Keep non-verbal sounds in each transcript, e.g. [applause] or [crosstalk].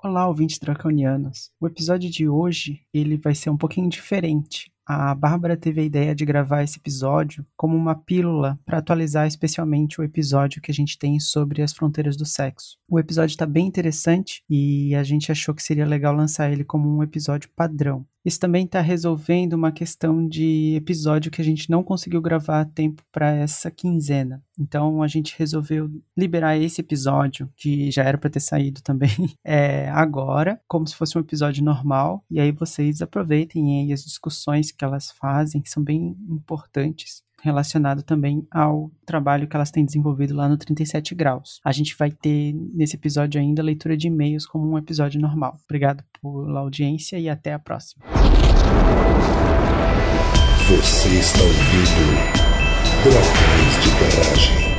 Olá, ouvintes draconianos. O episódio de hoje, ele vai ser um pouquinho diferente. A Bárbara teve a ideia de gravar esse episódio como uma pílula para atualizar especialmente o episódio que a gente tem sobre as fronteiras do sexo. O episódio está bem interessante e a gente achou que seria legal lançar ele como um episódio padrão. Isso também está resolvendo uma questão de episódio que a gente não conseguiu gravar a tempo para essa quinzena. Então a gente resolveu liberar esse episódio, que já era para ter saído também, [laughs] é, agora, como se fosse um episódio normal. E aí vocês aproveitem aí as discussões que elas fazem, que são bem importantes relacionado também ao trabalho que elas têm desenvolvido lá no 37 graus. A gente vai ter nesse episódio ainda leitura de e-mails como um episódio normal. Obrigado pela audiência e até a próxima. Você está ouvindo Dragões de Garagem.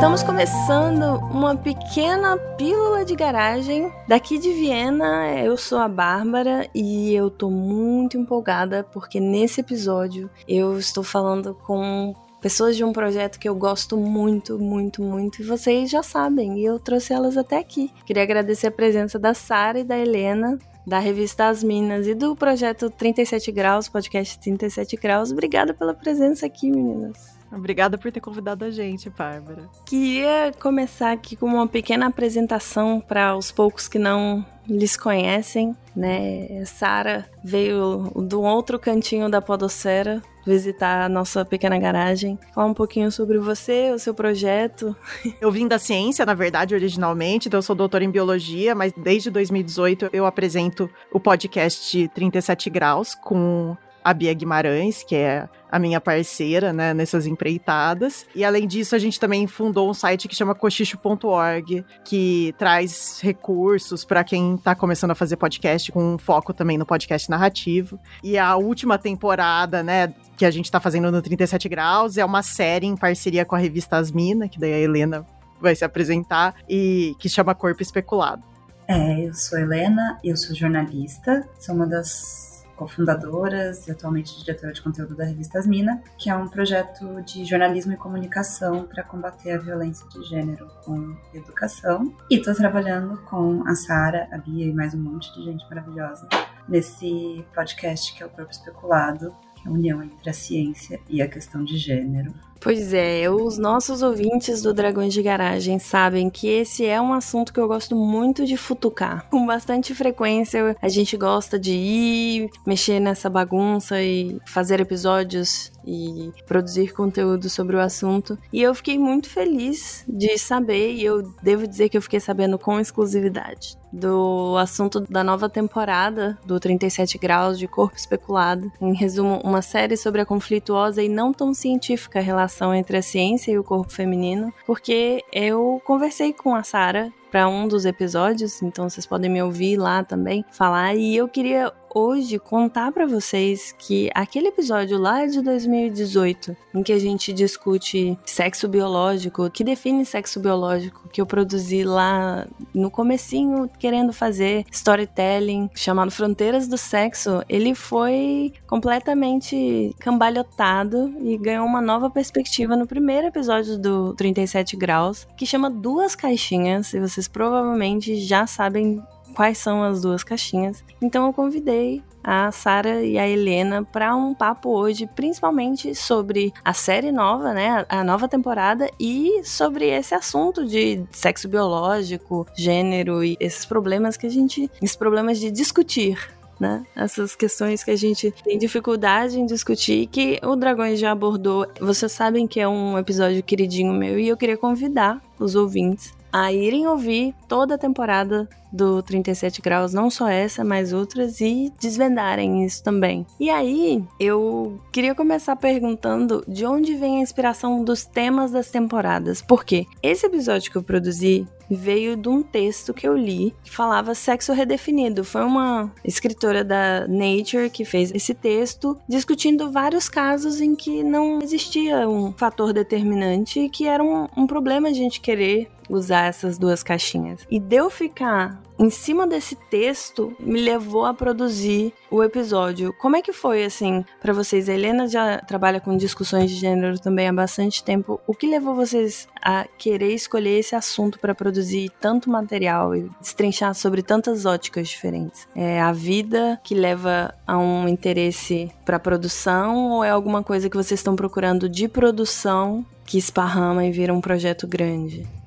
Estamos começando uma pequena pílula de garagem daqui de Viena. Eu sou a Bárbara e eu tô muito empolgada porque nesse episódio eu estou falando com pessoas de um projeto que eu gosto muito, muito, muito e vocês já sabem, e eu trouxe elas até aqui. Queria agradecer a presença da Sara e da Helena. Da revista As Minas e do projeto 37 Graus, podcast 37 Graus. Obrigada pela presença aqui, meninas. Obrigada por ter convidado a gente, Bárbara. Queria começar aqui com uma pequena apresentação para os poucos que não lhes conhecem, né? Sara veio do outro cantinho da podosfera visitar a nossa pequena garagem, falar um pouquinho sobre você, o seu projeto. [laughs] Eu vim da ciência, na verdade, originalmente, então eu sou doutora em biologia, mas desde 2018 eu apresento o podcast 37 Graus com a Bia Guimarães, que é a minha parceira, né, nessas empreitadas. E além disso, a gente também fundou um site que chama cochicho.org, que traz recursos para quem está começando a fazer podcast, com um foco também no podcast narrativo. E a última temporada, né, que a gente está fazendo no 37 Graus é uma série em parceria com a revista Asmina, que daí a Helena vai se apresentar, e que chama Corpo Especulado. É, eu sou Helena, eu sou jornalista, sou uma das cofundadoras e atualmente diretora de conteúdo da revista Asmina, que é um projeto de jornalismo e comunicação para combater a violência de gênero com educação. E estou trabalhando com a Sara, a Bia e mais um monte de gente maravilhosa nesse podcast que é o Corpo Especulado, a união entre a ciência e a questão de gênero. Pois é, os nossos ouvintes do Dragões de Garagem sabem que esse é um assunto que eu gosto muito de futucar. [laughs] Com bastante frequência, a gente gosta de ir mexer nessa bagunça e fazer episódios e produzir conteúdo sobre o assunto. E eu fiquei muito feliz de saber, e eu devo dizer que eu fiquei sabendo com exclusividade, do assunto da nova temporada do 37 Graus de Corpo Especulado. Em resumo, uma série sobre a conflituosa e não tão científica relação entre a ciência e o corpo feminino, porque eu conversei com a Sara para um dos episódios, então vocês podem me ouvir lá também falar e eu queria hoje contar para vocês que aquele episódio lá de 2018, em que a gente discute sexo biológico, que define sexo biológico, que eu produzi lá no comecinho querendo fazer storytelling, chamado Fronteiras do Sexo, ele foi completamente cambalhotado e ganhou uma nova perspectiva no primeiro episódio do 37 graus, que chama Duas Caixinhas, e vocês provavelmente já sabem quais são as duas caixinhas. Então eu convidei a Sara e a Helena para um papo hoje, principalmente sobre a série nova, né, a nova temporada e sobre esse assunto de sexo biológico, gênero e esses problemas que a gente, esses problemas de discutir né? Essas questões que a gente tem dificuldade em discutir, que o Dragões já abordou. Vocês sabem que é um episódio queridinho meu e eu queria convidar os ouvintes a irem ouvir toda a temporada do 37 graus, não só essa, mas outras, e desvendarem isso também. E aí, eu queria começar perguntando de onde vem a inspiração dos temas das temporadas. Porque esse episódio que eu produzi veio de um texto que eu li que falava sexo redefinido. Foi uma escritora da Nature que fez esse texto discutindo vários casos em que não existia um fator determinante e que era um, um problema a gente querer usar essas duas caixinhas. E deu ficar em cima desse texto me levou a produzir o episódio. Como é que foi assim para vocês? A Helena já trabalha com discussões de gênero também há bastante tempo. O que levou vocês a querer escolher esse assunto para produzir tanto material e destrinchar sobre tantas óticas diferentes? É a vida que leva a um interesse para produção ou é alguma coisa que vocês estão procurando de produção que esparrama e vira um projeto grande?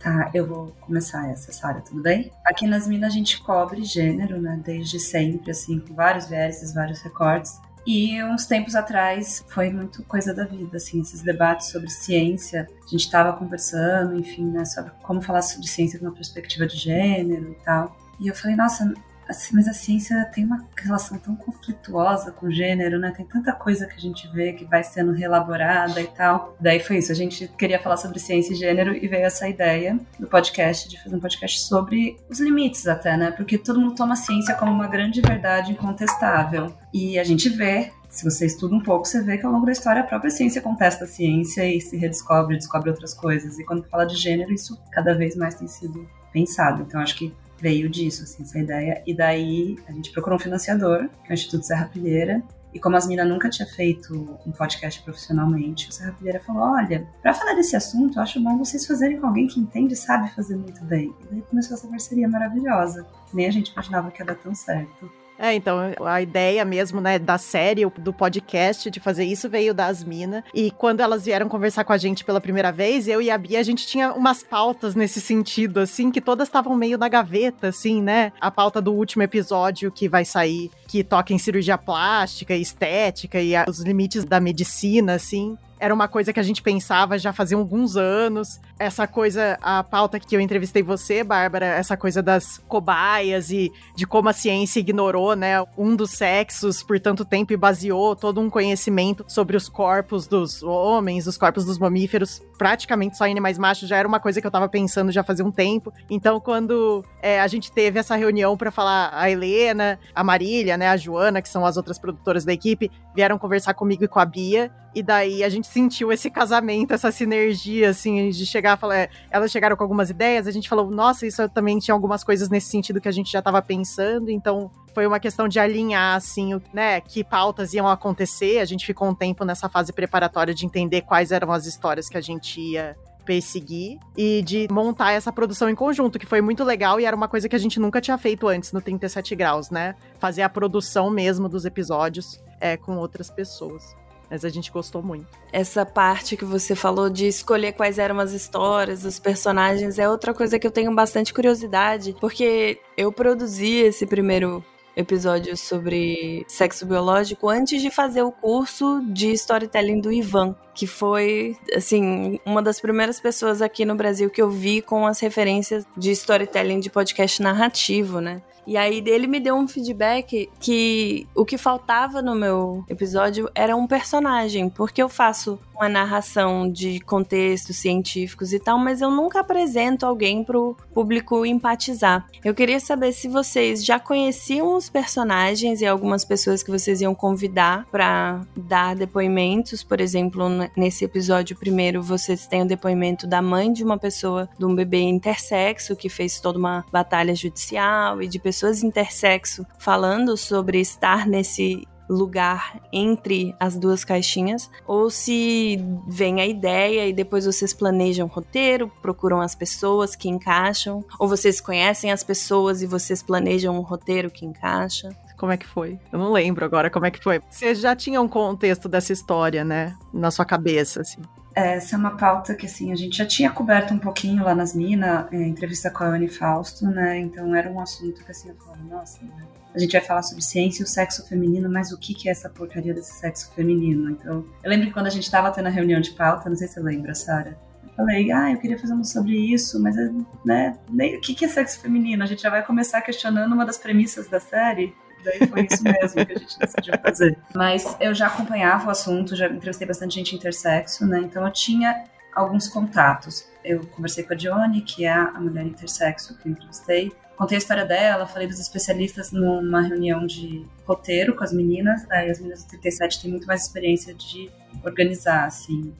Tá, eu vou começar essa, Sara, tudo bem? Aqui nas Minas a gente cobre gênero, né, desde sempre, assim, com vários vértices, vários recortes. E uns tempos atrás foi muito coisa da vida, assim, esses debates sobre ciência. A gente estava conversando, enfim, né, sobre como falar sobre ciência com uma perspectiva de gênero e tal. E eu falei, nossa, Assim, mas a ciência tem uma relação tão conflituosa com o gênero, né? Tem tanta coisa que a gente vê que vai sendo reelaborada e tal. Daí foi isso, a gente queria falar sobre ciência e gênero e veio essa ideia do podcast, de fazer um podcast sobre os limites até, né? Porque todo mundo toma a ciência como uma grande verdade incontestável. E a gente vê se você estuda um pouco, você vê que ao longo da história a própria ciência contesta a ciência e se redescobre, descobre outras coisas. E quando fala de gênero, isso cada vez mais tem sido pensado. Então acho que veio disso, assim, essa ideia. E daí a gente procurou um financiador, que é o Instituto Serra Pilheira. E como as minas nunca tinha feito um podcast profissionalmente, o Serra Pilheira falou: olha, para falar desse assunto, eu acho bom vocês fazerem com alguém que entende e sabe fazer muito bem. E daí começou essa parceria maravilhosa. Nem a gente imaginava que ia dar tão certo. É, então, a ideia mesmo, né, da série, do podcast, de fazer isso veio das minas. E quando elas vieram conversar com a gente pela primeira vez, eu e a Bia, a gente tinha umas pautas nesse sentido, assim, que todas estavam meio na gaveta, assim, né? A pauta do último episódio que vai sair, que toca em cirurgia plástica, estética e os limites da medicina, assim era uma coisa que a gente pensava já fazia alguns anos. Essa coisa, a pauta que eu entrevistei você, Bárbara, essa coisa das cobaias e de como a ciência ignorou, né, um dos sexos por tanto tempo e baseou todo um conhecimento sobre os corpos dos homens, os corpos dos mamíferos, praticamente só em animais machos, já era uma coisa que eu tava pensando já fazia um tempo. Então, quando é, a gente teve essa reunião para falar, a Helena, a Marília, né, a Joana, que são as outras produtoras da equipe, vieram conversar comigo e com a Bia, e daí a gente sentiu esse casamento, essa sinergia, assim, de chegar falar. É, elas chegaram com algumas ideias, a gente falou, nossa, isso também tinha algumas coisas nesse sentido que a gente já estava pensando, então foi uma questão de alinhar, assim, né, que pautas iam acontecer. A gente ficou um tempo nessa fase preparatória de entender quais eram as histórias que a gente ia perseguir e de montar essa produção em conjunto, que foi muito legal e era uma coisa que a gente nunca tinha feito antes no 37 graus, né? Fazer a produção mesmo dos episódios é, com outras pessoas. Mas a gente gostou muito. Essa parte que você falou de escolher quais eram as histórias, os personagens, é outra coisa que eu tenho bastante curiosidade, porque eu produzi esse primeiro episódio sobre sexo biológico antes de fazer o curso de storytelling do Ivan, que foi, assim, uma das primeiras pessoas aqui no Brasil que eu vi com as referências de storytelling de podcast narrativo, né? E aí ele me deu um feedback que o que faltava no meu episódio era um personagem, porque eu faço uma narração de contextos científicos e tal, mas eu nunca apresento alguém pro público empatizar. Eu queria saber se vocês já conheciam os personagens e algumas pessoas que vocês iam convidar para dar depoimentos, por exemplo, nesse episódio primeiro vocês têm o depoimento da mãe de uma pessoa, de um bebê intersexo que fez toda uma batalha judicial e de pessoas intersexo falando sobre estar nesse lugar entre as duas caixinhas, ou se vem a ideia e depois vocês planejam roteiro, procuram as pessoas que encaixam, ou vocês conhecem as pessoas e vocês planejam um roteiro que encaixa. Como é que foi? Eu não lembro agora como é que foi. Você já tinha um contexto dessa história, né? Na sua cabeça, assim. Essa é uma pauta que, assim, a gente já tinha coberto um pouquinho lá nas Minas, é, entrevista com a Anne Fausto, né? Então era um assunto que, assim, eu falava, nossa, né? a gente vai falar sobre ciência e o sexo feminino, mas o que, é essa porcaria desse sexo feminino? Então, eu lembro que quando a gente estava tendo a reunião de pauta, não sei se você lembra, Sara, falei, ah, eu queria fazer um sobre isso, mas, né, o que é sexo feminino? A gente já vai começar questionando uma das premissas da série. Daí foi isso mesmo que a gente decidiu fazer. Mas eu já acompanhava o assunto, já entrevistei bastante gente intersexo, né? Então eu tinha alguns contatos. Eu conversei com a Johnny, que é a mulher intersexo que eu entrevistei contei a história dela, falei dos especialistas numa reunião de roteiro com as meninas. Aí as meninas do 37 têm muito mais experiência de organizar, assim,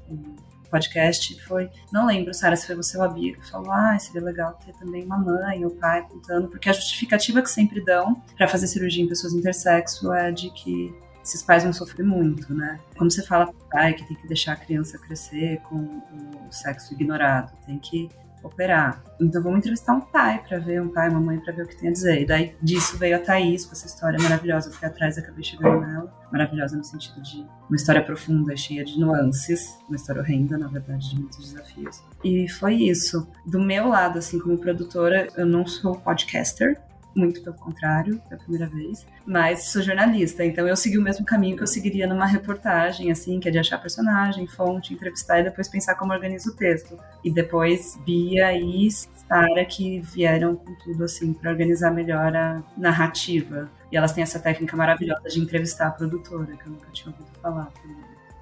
podcast foi, não lembro, Sara, se foi você ou a que falou, ah, seria legal ter também uma mãe ou pai contando, porque a justificativa que sempre dão para fazer cirurgia em pessoas intersexo é de que esses pais vão sofrer muito, né? Como você fala pai que tem que deixar a criança crescer com o sexo ignorado, tem que operar. Então vamos entrevistar um pai para ver, um pai, uma mãe para ver o que tem a dizer. E daí disso veio a Thaís com essa história maravilhosa. Eu fui atrás acabei chegando nela. Maravilhosa no sentido de uma história profunda, cheia de nuances, uma história horrenda, na verdade, de muitos desafios. E foi isso. Do meu lado, assim, como produtora, eu não sou podcaster, muito pelo contrário, é a primeira vez, mas sou jornalista, então eu segui o mesmo caminho que eu seguiria numa reportagem, assim, que é de achar personagem, fonte, entrevistar e depois pensar como organiza o texto. E depois Bia e Sara que vieram com tudo, assim, para organizar melhor a narrativa. E elas têm essa técnica maravilhosa de entrevistar a produtora, que eu nunca tinha ouvido falar.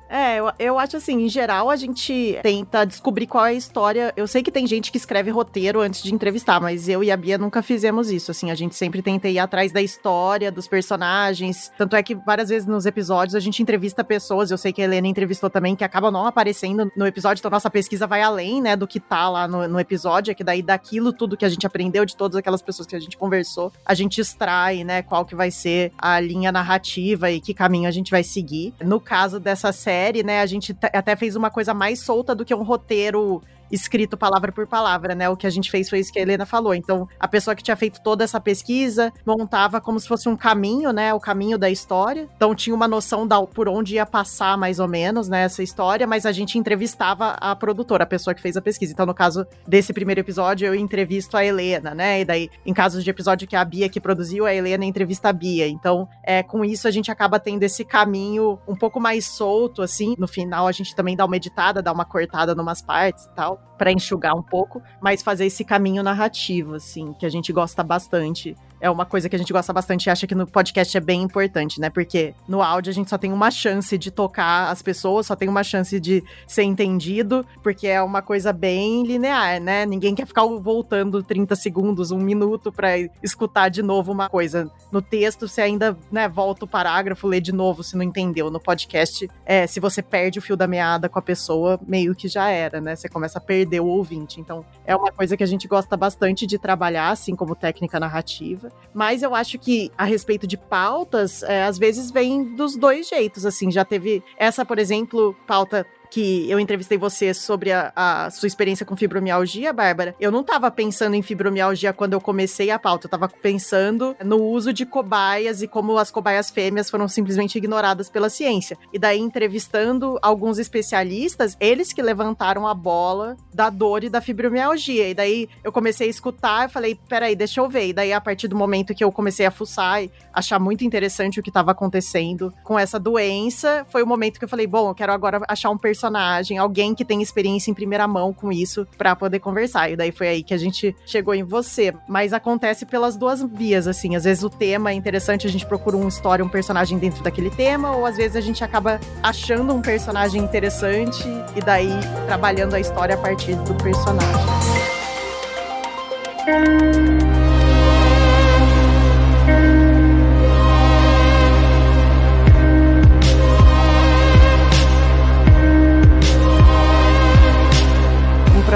É, eu, eu acho assim, em geral, a gente tenta descobrir qual é a história. Eu sei que tem gente que escreve roteiro antes de entrevistar, mas eu e a Bia nunca fizemos isso. Assim, a gente sempre tenta ir atrás da história, dos personagens. Tanto é que várias vezes nos episódios a gente entrevista pessoas. Eu sei que a Helena entrevistou também, que acabam não aparecendo no episódio. Então, nossa pesquisa vai além, né, do que tá lá no, no episódio. É que daí daquilo tudo que a gente aprendeu, de todas aquelas pessoas que a gente conversou, a gente extrai, né, qual que vai ser a linha narrativa e que caminho a gente vai seguir. No caso dessa série, série, né, a gente até fez uma coisa mais solta do que um roteiro escrito palavra por palavra, né? O que a gente fez foi isso que a Helena falou. Então, a pessoa que tinha feito toda essa pesquisa montava como se fosse um caminho, né? O caminho da história. Então, tinha uma noção da por onde ia passar mais ou menos, né? Essa história, mas a gente entrevistava a produtora, a pessoa que fez a pesquisa. Então, no caso desse primeiro episódio, eu entrevisto a Helena, né? E daí, em casos de episódio que a Bia que produziu, a Helena entrevista a Bia. Então, é, com isso, a gente acaba tendo esse caminho um pouco mais solto, assim. No final, a gente também dá uma editada, dá uma cortada numas partes e tal para enxugar um pouco, mas fazer esse caminho narrativo, assim, que a gente gosta bastante é uma coisa que a gente gosta bastante e acha que no podcast é bem importante, né? Porque no áudio a gente só tem uma chance de tocar as pessoas, só tem uma chance de ser entendido, porque é uma coisa bem linear, né? Ninguém quer ficar voltando 30 segundos, um minuto para escutar de novo uma coisa. No texto, você ainda, né, volta o parágrafo, lê de novo se não entendeu. No podcast, é, se você perde o fio da meada com a pessoa, meio que já era, né? Você começa a perder o ouvinte. Então, é uma coisa que a gente gosta bastante de trabalhar, assim como técnica narrativa mas eu acho que a respeito de pautas, é, às vezes vem dos dois jeitos, assim, já teve essa, por exemplo, pauta que eu entrevistei você sobre a, a, sua experiência com fibromialgia, Bárbara, eu não estava pensando em fibromialgia quando eu comecei a pauta, eu estava pensando no uso de cobaias e como as cobaias fêmeas foram simplesmente ignoradas pela ciência. E daí, entrevistando alguns especialistas, eles que levantaram a bola da dor e da fibromialgia. E daí eu comecei a escutar, e falei, peraí, deixa eu ver. E daí, a partir do momento que eu comecei a fuçar e achar muito interessante o que estava acontecendo com essa doença, foi o momento que eu falei, bom, eu quero agora achar um personagem personagem, alguém que tem experiência em primeira mão com isso para poder conversar. E daí foi aí que a gente chegou em você. Mas acontece pelas duas vias, assim. Às vezes o tema é interessante, a gente procura uma história, um personagem dentro daquele tema, ou às vezes a gente acaba achando um personagem interessante e daí trabalhando a história a partir do personagem.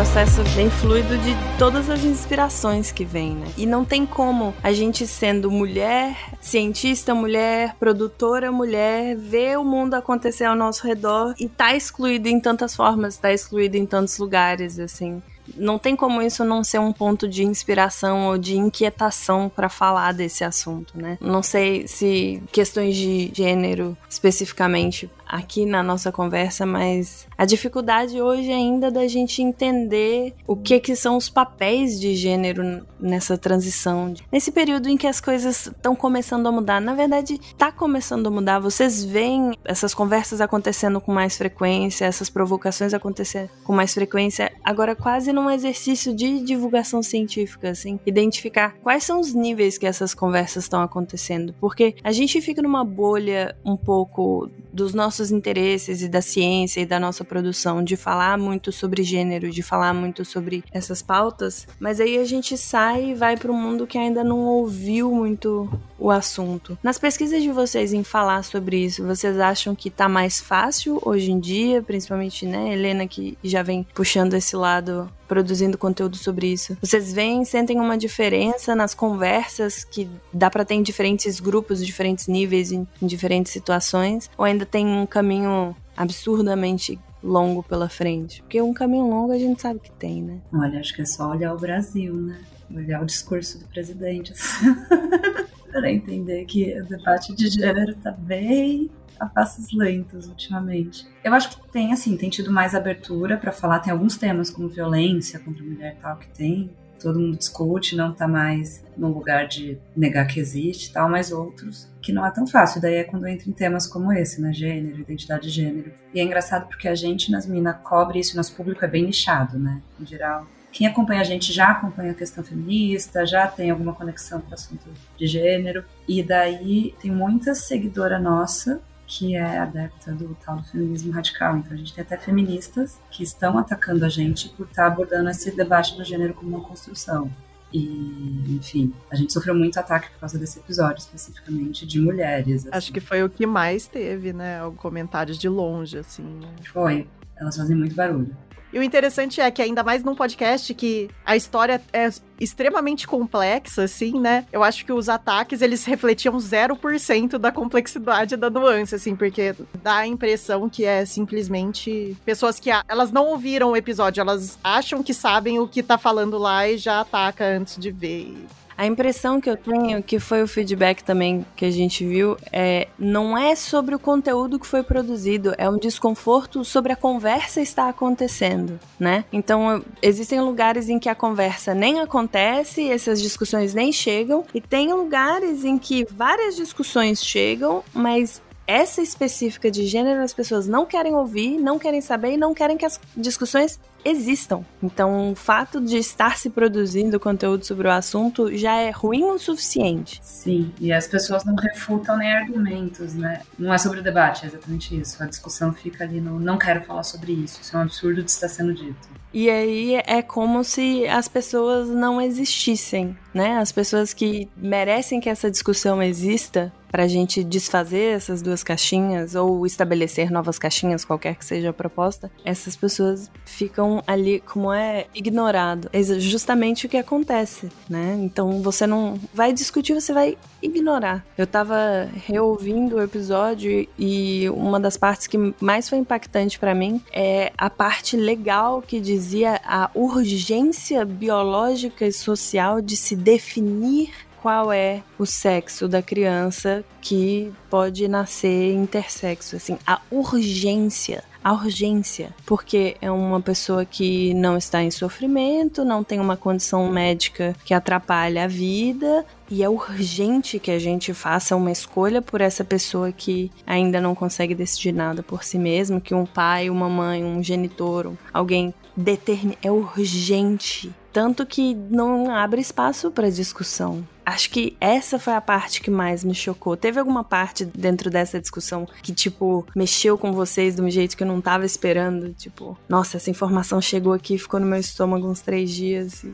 Processo bem fluido de todas as inspirações que vem, né? E não tem como a gente sendo mulher, cientista mulher, produtora mulher, ver o mundo acontecer ao nosso redor e tá excluído em tantas formas, tá excluído em tantos lugares, assim não tem como isso não ser um ponto de inspiração ou de inquietação para falar desse assunto, né? Não sei se questões de gênero especificamente aqui na nossa conversa, mas a dificuldade hoje ainda da gente entender o que que são os papéis de gênero nessa transição, nesse período em que as coisas estão começando a mudar. Na verdade, está começando a mudar. Vocês veem essas conversas acontecendo com mais frequência, essas provocações acontecendo com mais frequência. Agora quase num exercício de divulgação científica, assim, identificar quais são os níveis que essas conversas estão acontecendo, porque a gente fica numa bolha um pouco dos nossos interesses e da ciência e da nossa produção de falar muito sobre gênero, de falar muito sobre essas pautas, mas aí a gente sai e vai para um mundo que ainda não ouviu muito o assunto. Nas pesquisas de vocês em falar sobre isso, vocês acham que tá mais fácil hoje em dia, principalmente, né, Helena que já vem puxando esse lado produzindo conteúdo sobre isso. Vocês veem, sentem uma diferença nas conversas que dá para ter em diferentes grupos, diferentes níveis, em, em diferentes situações? Ou ainda tem um caminho absurdamente longo pela frente? Porque um caminho longo a gente sabe que tem, né? Olha, acho que é só olhar o Brasil, né? Olhar o discurso do presidente. [laughs] para entender que o debate de gênero tá bem a passos lentos ultimamente. Eu acho que tem, assim, tem tido mais abertura para falar. Tem alguns temas como violência contra a mulher tal que tem. Todo mundo discute, não tá mais no lugar de negar que existe tal, mas outros que não é tão fácil. Daí é quando entra em temas como esse, né? Gênero, identidade de gênero. E é engraçado porque a gente nas minas cobre isso, nosso público é bem nichado, né? Em geral, quem acompanha a gente já acompanha a questão feminista, já tem alguma conexão com o assunto de gênero. E daí tem muita seguidora nossa que é adepta do tal do feminismo radical. Então a gente tem até feministas que estão atacando a gente por estar abordando esse debate do gênero como uma construção. E, enfim, a gente sofreu muito ataque por causa desse episódio, especificamente de mulheres. Assim. Acho que foi o que mais teve, né? Comentários de longe, assim. Né? Foi. Elas fazem muito barulho. E o interessante é que, ainda mais num podcast que a história é extremamente complexa, assim, né? Eu acho que os ataques, eles refletiam 0% da complexidade da nuance, assim, porque dá a impressão que é simplesmente pessoas que elas não ouviram o episódio, elas acham que sabem o que tá falando lá e já ataca antes de ver. A impressão que eu tenho, que foi o feedback também que a gente viu, é não é sobre o conteúdo que foi produzido, é um desconforto sobre a conversa estar acontecendo, né? Então, existem lugares em que a conversa nem acontece, essas discussões nem chegam, e tem lugares em que várias discussões chegam, mas essa específica de gênero as pessoas não querem ouvir, não querem saber e não querem que as discussões existam. Então, o fato de estar se produzindo conteúdo sobre o assunto já é ruim o suficiente. Sim, e as pessoas não refutam nem argumentos, né? Não é sobre o debate, é exatamente isso. A discussão fica ali no não quero falar sobre isso. Isso é um absurdo de estar sendo dito. E aí é como se as pessoas não existissem, né? As pessoas que merecem que essa discussão exista para a gente desfazer essas duas caixinhas ou estabelecer novas caixinhas, qualquer que seja a proposta, essas pessoas ficam ali como é ignorado. É justamente o que acontece, né? Então você não vai discutir, você vai ignorar. Eu tava reouvindo o episódio e uma das partes que mais foi impactante para mim é a parte legal que dizia a urgência biológica e social de se definir qual é o sexo da criança que pode nascer intersexo, assim, a urgência a urgência, porque é uma pessoa que não está em sofrimento, não tem uma condição médica que atrapalha a vida, e é urgente que a gente faça uma escolha por essa pessoa que ainda não consegue decidir nada por si mesmo, que um pai, uma mãe, um genitor, alguém determine. É urgente. Tanto que não abre espaço para discussão. Acho que essa foi a parte que mais me chocou. Teve alguma parte dentro dessa discussão que, tipo, mexeu com vocês de um jeito que eu não tava esperando? Tipo, nossa, essa informação chegou aqui, ficou no meu estômago uns três dias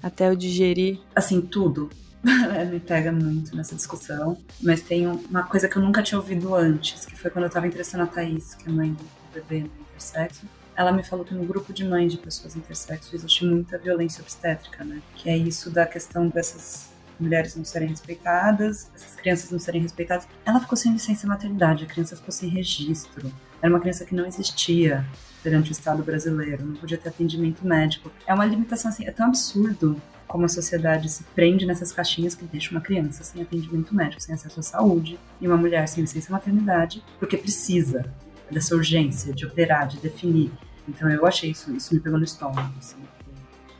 até eu digerir. Assim, tudo. [laughs] me pega muito nessa discussão. Mas tem uma coisa que eu nunca tinha ouvido antes, que foi quando eu tava entrevistando a Thaís, que é mãe do bebê no intersexo ela me falou que no grupo de mães de pessoas intersexo existe muita violência obstétrica, né? Que é isso da questão dessas mulheres não serem respeitadas, essas crianças não serem respeitadas. Ela ficou sem licença maternidade, a criança ficou sem registro. Era uma criança que não existia perante o Estado brasileiro, não podia ter atendimento médico. É uma limitação assim, é tão absurdo como a sociedade se prende nessas caixinhas que deixa uma criança sem atendimento médico, sem acesso à saúde, e uma mulher sem licença maternidade, porque precisa dessa urgência de operar, de definir. Então eu achei isso, isso me pegou no estômago, assim,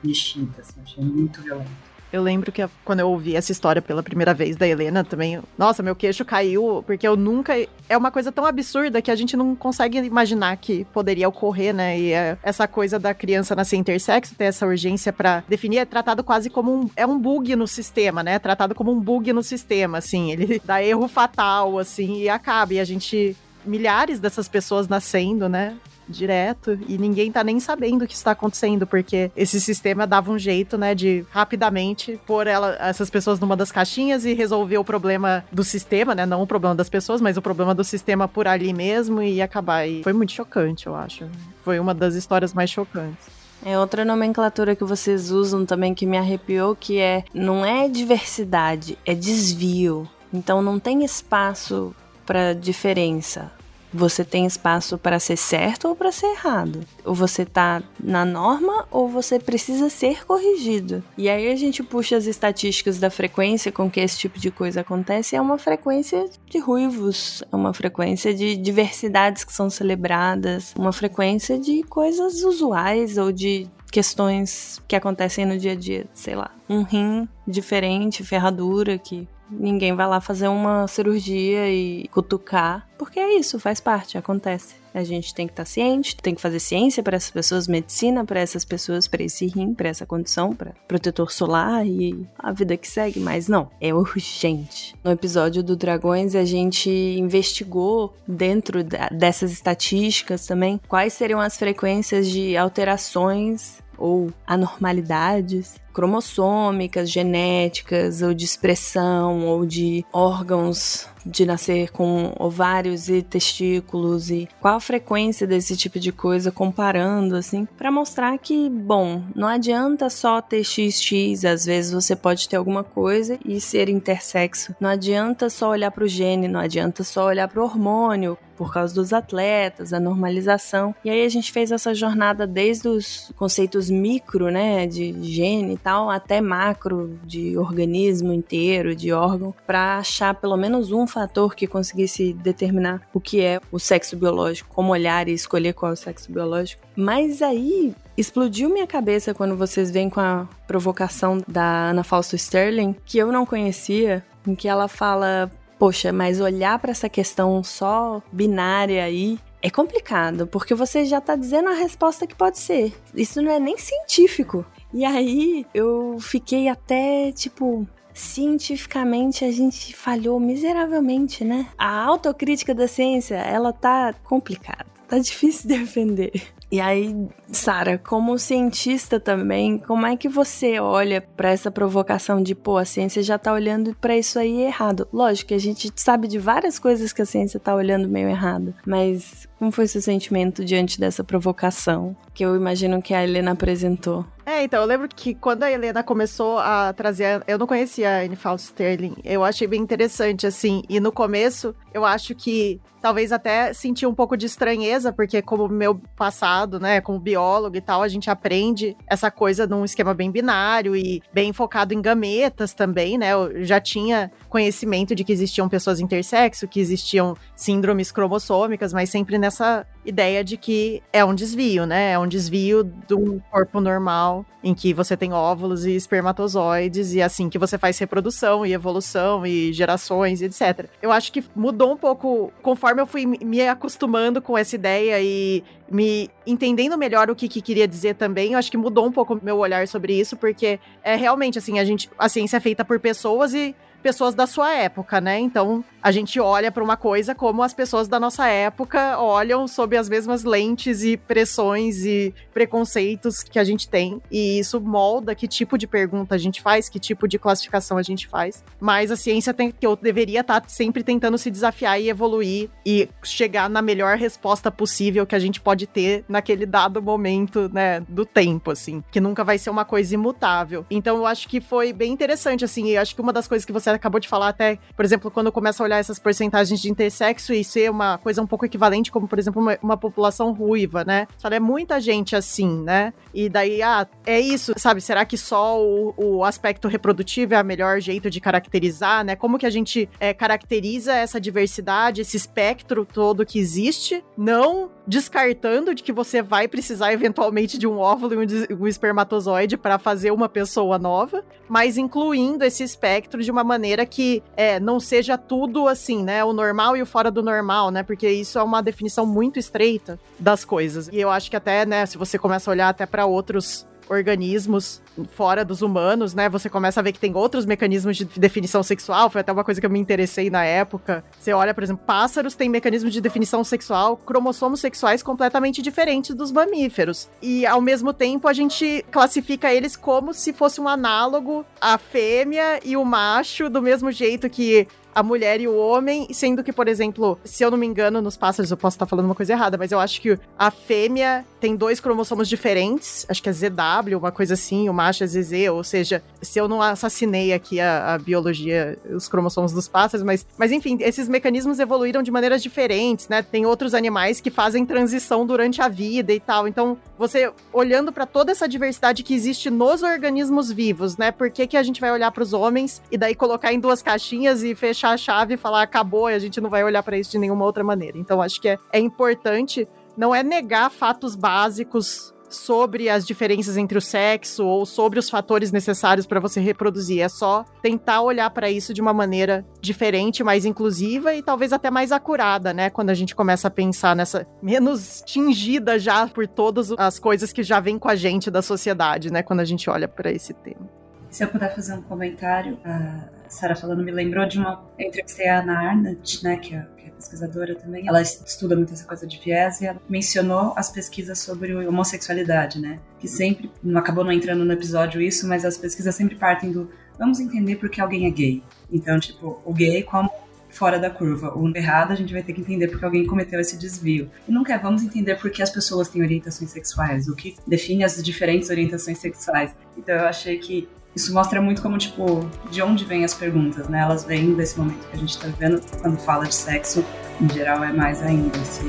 mexida, assim, achei muito violento. Eu lembro que quando eu ouvi essa história pela primeira vez da Helena também, nossa, meu queixo caiu, porque eu nunca. É uma coisa tão absurda que a gente não consegue imaginar que poderia ocorrer, né? E é essa coisa da criança nascer intersexo, ter essa urgência para definir, é tratado quase como um. É um bug no sistema, né? É tratado como um bug no sistema, assim. Ele [laughs] dá erro fatal, assim, e acaba. E a gente milhares dessas pessoas nascendo, né? Direto e ninguém tá nem sabendo o que está acontecendo, porque esse sistema dava um jeito, né, de rapidamente pôr ela, essas pessoas numa das caixinhas e resolver o problema do sistema, né, não o problema das pessoas, mas o problema do sistema por ali mesmo e acabar. E foi muito chocante, eu acho. Foi uma das histórias mais chocantes. É outra nomenclatura que vocês usam também que me arrepiou, que é não é diversidade, é desvio. Então não tem espaço para diferença. Você tem espaço para ser certo ou para ser errado. Ou você tá na norma ou você precisa ser corrigido. E aí a gente puxa as estatísticas da frequência com que esse tipo de coisa acontece, é uma frequência de ruivos, é uma frequência de diversidades que são celebradas, uma frequência de coisas usuais ou de questões que acontecem no dia a dia, sei lá, um rim diferente, ferradura que Ninguém vai lá fazer uma cirurgia e cutucar, porque é isso, faz parte, acontece. A gente tem que estar tá ciente, tem que fazer ciência para essas pessoas, medicina para essas pessoas, para esse rim, para essa condição, para protetor solar e a vida que segue, mas não, é urgente. No episódio do Dragões, a gente investigou dentro dessas estatísticas também quais seriam as frequências de alterações ou anormalidades cromossômicas, genéticas, ou de expressão, ou de órgãos de nascer com ovários e testículos e qual a frequência desse tipo de coisa comparando assim, para mostrar que, bom, não adianta só ter XX, às vezes você pode ter alguma coisa e ser intersexo. Não adianta só olhar para o gene, não adianta só olhar para o hormônio, por causa dos atletas, a normalização. E aí a gente fez essa jornada desde os conceitos micro, né, de gene tal, até macro, de organismo inteiro, de órgão, para achar pelo menos um fator que conseguisse determinar o que é o sexo biológico, como olhar e escolher qual é o sexo biológico. Mas aí explodiu minha cabeça quando vocês vêm com a provocação da Ana Fausto Sterling, que eu não conhecia, em que ela fala: Poxa, mas olhar para essa questão só binária aí é complicado, porque você já tá dizendo a resposta que pode ser. Isso não é nem científico. E aí eu fiquei até tipo, cientificamente a gente falhou miseravelmente, né? A autocrítica da ciência, ela tá complicada, tá difícil [laughs] de defender. E aí, Sara, como cientista também, como é que você olha para essa provocação de, pô, a ciência já tá olhando para isso aí errado? Lógico a gente sabe de várias coisas que a ciência tá olhando meio errado, mas como foi seu sentimento diante dessa provocação que eu imagino que a Helena apresentou? É, então, eu lembro que quando a Helena começou a trazer. Eu não conhecia a Anne Faust Sterling. Eu achei bem interessante, assim. E no começo, eu acho que talvez até senti um pouco de estranheza, porque como meu passado, né, como biólogo e tal, a gente aprende essa coisa num esquema bem binário e bem focado em gametas também, né? Eu já tinha conhecimento de que existiam pessoas intersexo, que existiam síndromes cromossômicas, mas sempre nessa ideia de que é um desvio, né? É um desvio do corpo normal, em que você tem óvulos e espermatozoides, e é assim que você faz reprodução e evolução e gerações, etc. Eu acho que mudou um pouco conforme eu fui me acostumando com essa ideia e me entendendo melhor o que, que queria dizer também, eu acho que mudou um pouco meu olhar sobre isso, porque é realmente assim, a gente, a ciência é feita por pessoas e pessoas da sua época, né? Então, a gente olha para uma coisa como as pessoas da nossa época olham sob as mesmas lentes e pressões e preconceitos que a gente tem. E isso molda que tipo de pergunta a gente faz, que tipo de classificação a gente faz. Mas a ciência tem que eu deveria estar tá sempre tentando se desafiar e evoluir e chegar na melhor resposta possível que a gente pode ter naquele dado momento, né, do tempo, assim, que nunca vai ser uma coisa imutável. Então, eu acho que foi bem interessante, assim, e acho que uma das coisas que você acabou de falar até, por exemplo, quando começa a olhar essas porcentagens de intersexo e ser uma coisa um pouco equivalente, como, por exemplo, uma, uma população ruiva, né? Fala, é muita gente assim, né? E daí, ah, é isso, sabe? Será que só o, o aspecto reprodutivo é o melhor jeito de caracterizar, né? Como que a gente é, caracteriza essa diversidade, esse espectro todo que existe, não descartando de que você vai precisar eventualmente de um óvulo e um, um espermatozoide para fazer uma pessoa nova, mas incluindo esse espectro de uma maneira que é, não seja tudo assim, né? O normal e o fora do normal, né? Porque isso é uma definição muito estreita das coisas. E eu acho que até, né, se você começa a olhar até para outros organismos fora dos humanos, né? Você começa a ver que tem outros mecanismos de definição sexual, foi até uma coisa que eu me interessei na época. Você olha, por exemplo, pássaros têm mecanismos de definição sexual, cromossomos sexuais completamente diferentes dos mamíferos. E ao mesmo tempo a gente classifica eles como se fosse um análogo à fêmea e o macho, do mesmo jeito que a mulher e o homem, sendo que, por exemplo, se eu não me engano, nos pássaros eu posso estar falando uma coisa errada, mas eu acho que a fêmea tem dois cromossomos diferentes, acho que é ZW, uma coisa assim, o macho é ZZ, ou seja, se eu não assassinei aqui a, a biologia, os cromossomos dos pássaros, mas, mas enfim, esses mecanismos evoluíram de maneiras diferentes, né? Tem outros animais que fazem transição durante a vida e tal. Então, você olhando para toda essa diversidade que existe nos organismos vivos, né? Por que, que a gente vai olhar para os homens e daí colocar em duas caixinhas e fechar fechar a chave e falar acabou e a gente não vai olhar para isso de nenhuma outra maneira. Então acho que é, é importante não é negar fatos básicos sobre as diferenças entre o sexo ou sobre os fatores necessários para você reproduzir. É só tentar olhar para isso de uma maneira diferente, mais inclusiva e talvez até mais acurada, né? Quando a gente começa a pensar nessa menos tingida já por todas as coisas que já vêm com a gente da sociedade, né? Quando a gente olha para esse tema. Se eu puder fazer um comentário, a Sara falando me lembrou de uma. Eu entrevistei a Ana Arndt, né, que é, que é pesquisadora também. Ela estuda muito essa coisa de viés e ela mencionou as pesquisas sobre homossexualidade, né? Que sempre. Não acabou não entrando no episódio isso, mas as pesquisas sempre partem do. Vamos entender por que alguém é gay. Então, tipo, o gay como fora da curva. O errado a gente vai ter que entender porque alguém cometeu esse desvio. E não quer, vamos entender por que as pessoas têm orientações sexuais, o que define as diferentes orientações sexuais. Então eu achei que isso mostra muito como, tipo, de onde vêm as perguntas, né? Elas vêm desse momento que a gente tá vivendo, quando fala de sexo, em geral é mais ainda, se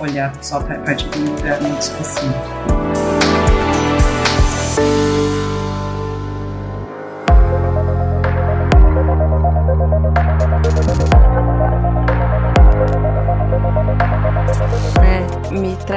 olhar só para partir de um lugar muito específico.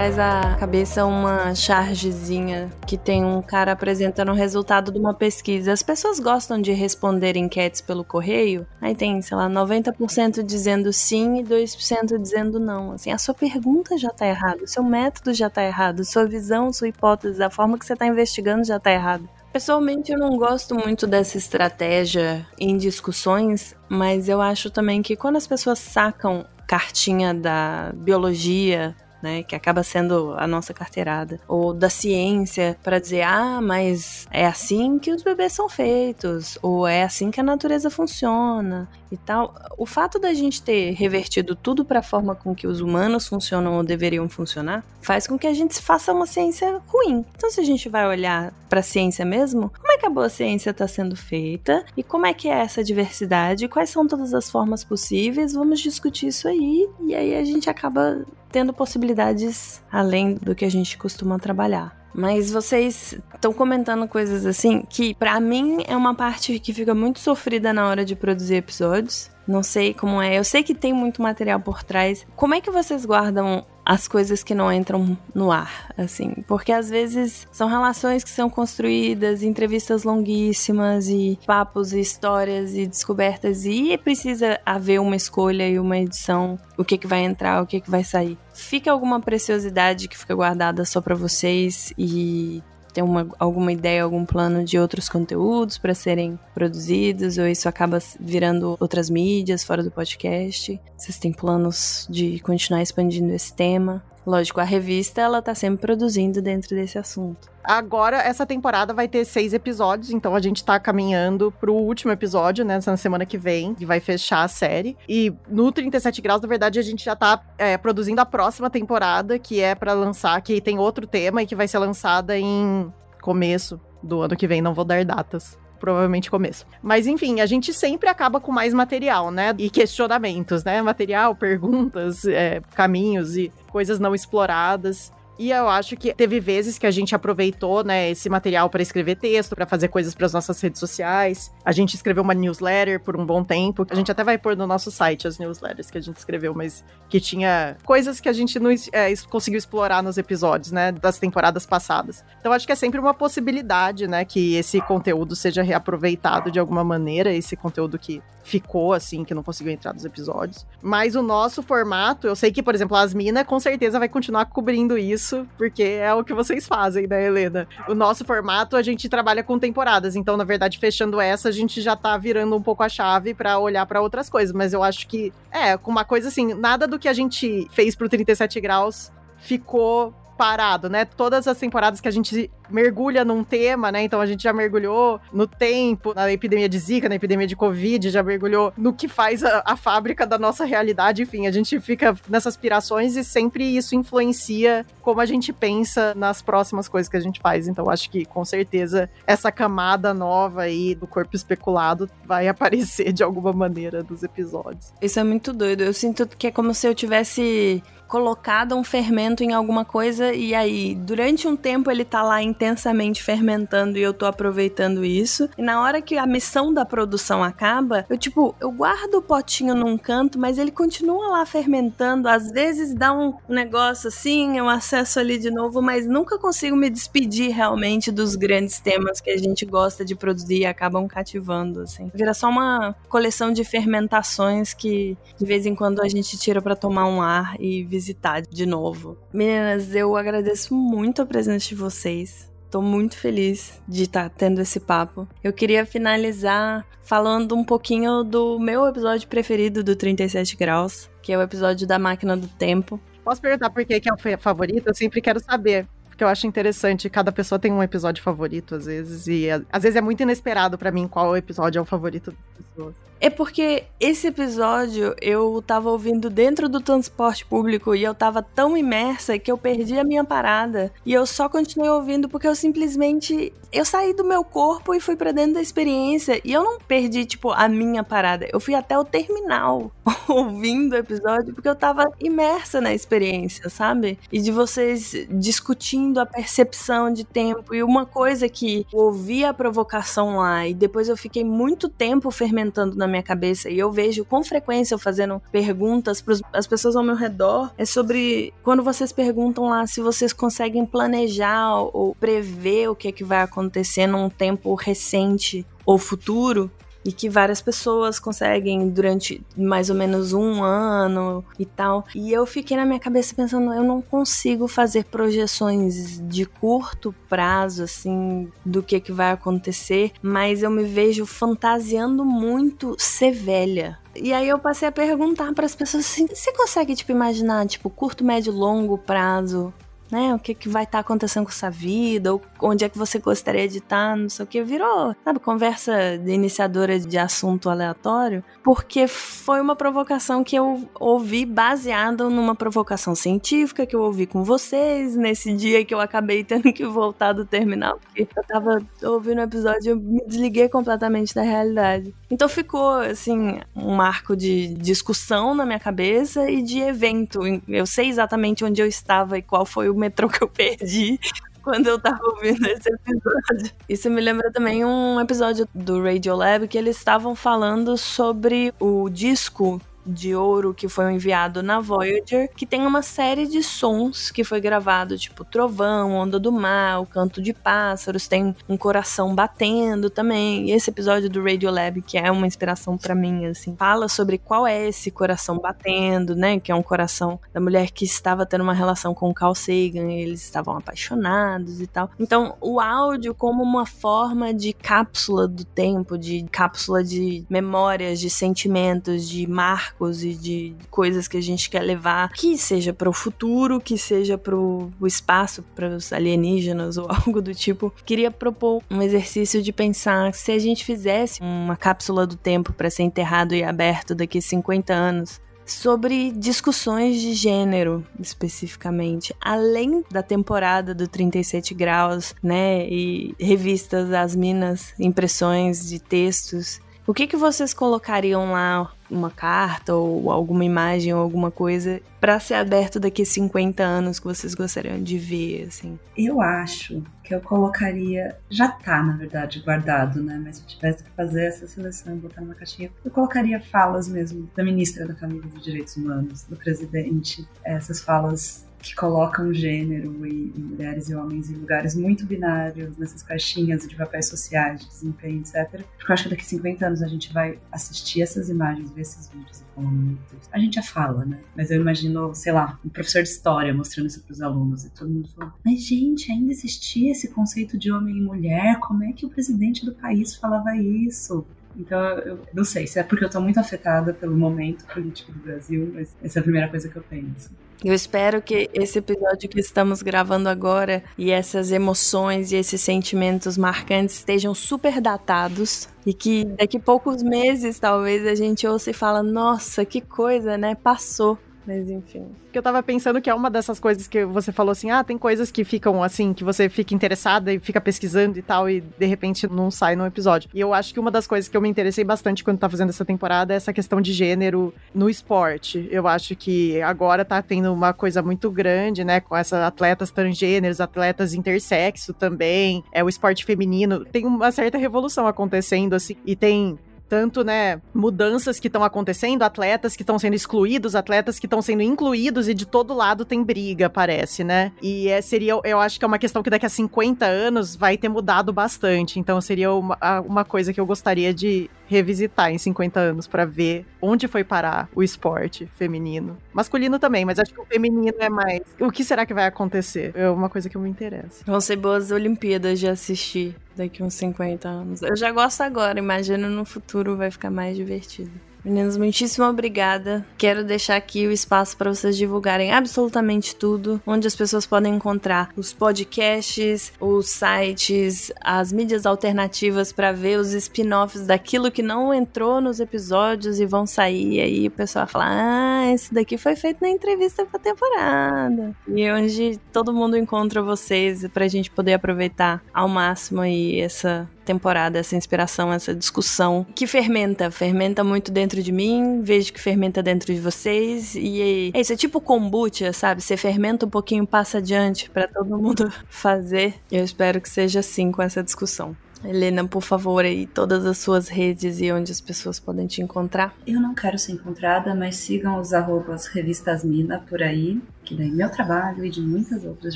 Traz à cabeça uma chargezinha que tem um cara apresentando o resultado de uma pesquisa. As pessoas gostam de responder enquetes pelo correio. Aí tem, sei lá, 90% dizendo sim e 2% dizendo não. Assim, a sua pergunta já tá errada, o seu método já tá errado, sua visão, sua hipótese, a forma que você tá investigando já tá errado. Pessoalmente, eu não gosto muito dessa estratégia em discussões, mas eu acho também que quando as pessoas sacam cartinha da biologia né, que acaba sendo a nossa carteirada, ou da ciência para dizer, ah, mas é assim que os bebês são feitos, ou é assim que a natureza funciona e tal. O fato da gente ter revertido tudo para a forma com que os humanos funcionam ou deveriam funcionar, faz com que a gente faça uma ciência ruim. Então, se a gente vai olhar para a ciência mesmo, como é que a boa ciência está sendo feita e como é que é essa diversidade, quais são todas as formas possíveis, vamos discutir isso aí e aí a gente acaba tendo possibilidades além do que a gente costuma trabalhar. Mas vocês estão comentando coisas assim que, para mim, é uma parte que fica muito sofrida na hora de produzir episódios. Não sei como é. Eu sei que tem muito material por trás. Como é que vocês guardam as coisas que não entram no ar, assim, porque às vezes são relações que são construídas, entrevistas longuíssimas e papos e histórias e descobertas e precisa haver uma escolha e uma edição, o que que vai entrar, o que que vai sair. Fica alguma preciosidade que fica guardada só para vocês e tem uma, alguma ideia, algum plano de outros conteúdos para serem produzidos, ou isso acaba virando outras mídias fora do podcast? Vocês têm planos de continuar expandindo esse tema? Lógico, a revista ela tá sempre produzindo dentro desse assunto. Agora, essa temporada vai ter seis episódios, então a gente tá caminhando pro último episódio, né? Na semana que vem, que vai fechar a série. E no 37 Graus, na verdade, a gente já tá é, produzindo a próxima temporada, que é para lançar, que tem outro tema e que vai ser lançada em começo do ano que vem, não vou dar datas provavelmente começo. Mas enfim, a gente sempre acaba com mais material, né? E questionamentos, né? Material, perguntas, é, caminhos e coisas não exploradas. E eu acho que teve vezes que a gente aproveitou, né, esse material para escrever texto, para fazer coisas para as nossas redes sociais. A gente escreveu uma newsletter por um bom tempo. A gente até vai pôr no nosso site as newsletters que a gente escreveu, mas que tinha coisas que a gente não é, conseguiu explorar nos episódios, né, das temporadas passadas. Então acho que é sempre uma possibilidade, né, que esse conteúdo seja reaproveitado de alguma maneira, esse conteúdo que ficou assim, que não conseguiu entrar nos episódios. Mas o nosso formato, eu sei que, por exemplo, a Asmina com certeza vai continuar cobrindo isso isso, porque é o que vocês fazem, né, Helena? O nosso formato, a gente trabalha com temporadas, então, na verdade, fechando essa, a gente já tá virando um pouco a chave para olhar para outras coisas, mas eu acho que, é, com uma coisa assim, nada do que a gente fez pro 37 graus ficou parado, né? Todas as temporadas que a gente mergulha num tema, né? Então a gente já mergulhou no tempo, na epidemia de Zika, na epidemia de Covid, já mergulhou no que faz a, a fábrica da nossa realidade. Enfim, a gente fica nessas aspirações e sempre isso influencia como a gente pensa nas próximas coisas que a gente faz. Então acho que com certeza essa camada nova aí do corpo especulado vai [laughs] aparecer de alguma maneira nos episódios. Isso é muito doido. Eu sinto que é como se eu tivesse colocado um fermento em alguma coisa e aí, durante um tempo ele tá lá intensamente fermentando e eu tô aproveitando isso. E na hora que a missão da produção acaba, eu tipo, eu guardo o potinho num canto, mas ele continua lá fermentando. Às vezes dá um negócio assim, eu acesso ali de novo, mas nunca consigo me despedir realmente dos grandes temas que a gente gosta de produzir e acabam cativando, assim. Vira só uma coleção de fermentações que de vez em quando a gente tira para tomar um ar e visitar visitar de novo. Meninas, eu agradeço muito a presença de vocês. Tô muito feliz de estar tá tendo esse papo. Eu queria finalizar falando um pouquinho do meu episódio preferido do 37 Graus, que é o episódio da Máquina do Tempo. Posso perguntar por que é o favorito? Eu sempre quero saber porque eu acho interessante. Cada pessoa tem um episódio favorito, às vezes, e às vezes é muito inesperado para mim qual episódio é o favorito das pessoas. É porque esse episódio eu tava ouvindo dentro do transporte público e eu tava tão imersa que eu perdi a minha parada. E eu só continuei ouvindo porque eu simplesmente. Eu saí do meu corpo e fui para dentro da experiência. E eu não perdi, tipo, a minha parada. Eu fui até o terminal [laughs] ouvindo o episódio porque eu tava imersa na experiência, sabe? E de vocês discutindo a percepção de tempo. E uma coisa que eu ouvi a provocação lá e depois eu fiquei muito tempo fermentando na minha cabeça e eu vejo com frequência eu fazendo perguntas para as pessoas ao meu redor. É sobre quando vocês perguntam lá se vocês conseguem planejar ou prever o que é que vai acontecer num tempo recente ou futuro e que várias pessoas conseguem durante mais ou menos um ano e tal. E eu fiquei na minha cabeça pensando, eu não consigo fazer projeções de curto prazo, assim, do que, que vai acontecer, mas eu me vejo fantasiando muito ser velha. E aí eu passei a perguntar para as pessoas assim: você consegue tipo imaginar tipo curto, médio, longo prazo né? O que, que vai estar tá acontecendo com sua vida, ou onde é que você gostaria de estar, tá, não sei o que. Virou, sabe, conversa de iniciadora de assunto aleatório, porque foi uma provocação que eu ouvi baseada numa provocação científica que eu ouvi com vocês nesse dia que eu acabei [laughs] tendo que voltar do terminal, porque eu tava ouvindo o episódio e eu me desliguei completamente da realidade. Então ficou, assim, um marco de discussão na minha cabeça e de evento. Eu sei exatamente onde eu estava e qual foi o metrô que eu perdi [laughs] quando eu tava ouvindo esse episódio. Isso me lembra também um episódio do Radiolab que eles estavam falando sobre o disco de ouro que foi enviado na Voyager, que tem uma série de sons que foi gravado, tipo trovão, onda do mar, o canto de pássaros, tem um coração batendo também. E esse episódio do Radiolab, que é uma inspiração para mim, assim, fala sobre qual é esse coração batendo, né? Que é um coração da mulher que estava tendo uma relação com o Carl Sagan e eles estavam apaixonados e tal. Então, o áudio como uma forma de cápsula do tempo, de cápsula de memórias, de sentimentos, de marcos marcos e de coisas que a gente quer levar, que seja para o futuro, que seja para o espaço, para os alienígenas ou [laughs] algo do tipo. Queria propor um exercício de pensar se a gente fizesse uma cápsula do tempo para ser enterrado e aberto daqui a 50 anos, sobre discussões de gênero, especificamente, além da temporada do 37 graus, né, e revistas das minas, impressões de textos. O que que vocês colocariam lá uma carta ou alguma imagem ou alguma coisa para ser aberto daqui a 50 anos que vocês gostariam de ver, assim? Eu acho que eu colocaria, já tá, na verdade, guardado, né? Mas se eu tivesse que fazer essa seleção e botar numa caixinha, eu colocaria falas mesmo da ministra da Família dos Direitos Humanos, do presidente, essas falas que colocam gênero e, e, mulheres e homens em lugares muito binários, nessas caixinhas de papéis sociais, de desempenho, etc. Porque eu acho que daqui a 50 anos a gente vai assistir essas imagens, ver esses vídeos e falar, meu Deus. A gente já fala, né? Mas eu imagino, sei lá, um professor de história mostrando isso para os alunos e todo mundo falando, mas gente, ainda existia esse conceito de homem e mulher? Como é que o presidente do país falava isso? Então, eu não sei se é porque eu tô muito afetada pelo momento político do Brasil, mas essa é a primeira coisa que eu penso. Eu espero que esse episódio que estamos gravando agora e essas emoções e esses sentimentos marcantes estejam super datados e que daqui poucos meses talvez a gente ouça e fala: "Nossa, que coisa, né? Passou". Mas enfim. Que eu tava pensando que é uma dessas coisas que você falou assim: ah, tem coisas que ficam assim, que você fica interessada e fica pesquisando e tal, e de repente não sai no episódio. E eu acho que uma das coisas que eu me interessei bastante quando tá fazendo essa temporada é essa questão de gênero no esporte. Eu acho que agora tá tendo uma coisa muito grande, né, com essas atletas transgêneros, atletas intersexo também, é o esporte feminino. Tem uma certa revolução acontecendo, assim, e tem tanto, né, mudanças que estão acontecendo, atletas que estão sendo excluídos, atletas que estão sendo incluídos e de todo lado tem briga, parece, né? E é, seria, eu acho que é uma questão que daqui a 50 anos vai ter mudado bastante. Então seria uma, uma coisa que eu gostaria de revisitar em 50 anos para ver onde foi parar o esporte feminino. Masculino também, mas acho que o feminino é mais. O que será que vai acontecer? É uma coisa que eu me interessa. Vão ser boas Olimpíadas de assistir daqui uns 50 anos. Eu já gosto agora, imagino no futuro vai ficar mais divertido. Meninas, muitíssimo obrigada. Quero deixar aqui o espaço para vocês divulgarem absolutamente tudo, onde as pessoas podem encontrar os podcasts, os sites, as mídias alternativas para ver os spin-offs daquilo que não entrou nos episódios e vão sair. E aí o pessoal vai falar: ah, esse daqui foi feito na entrevista pra temporada. E onde todo mundo encontra vocês para a gente poder aproveitar ao máximo aí essa temporada, essa inspiração, essa discussão que fermenta, fermenta muito dentro de mim, vejo que fermenta dentro de vocês e é isso, é tipo kombucha, sabe? Você fermenta um pouquinho, passa adiante para todo mundo [laughs] fazer. Eu espero que seja assim com essa discussão. Helena, por favor, aí todas as suas redes e onde as pessoas podem te encontrar. Eu não quero ser encontrada, mas sigam os arrobas Revistas Mina por aí, que daí meu trabalho e de muitas outras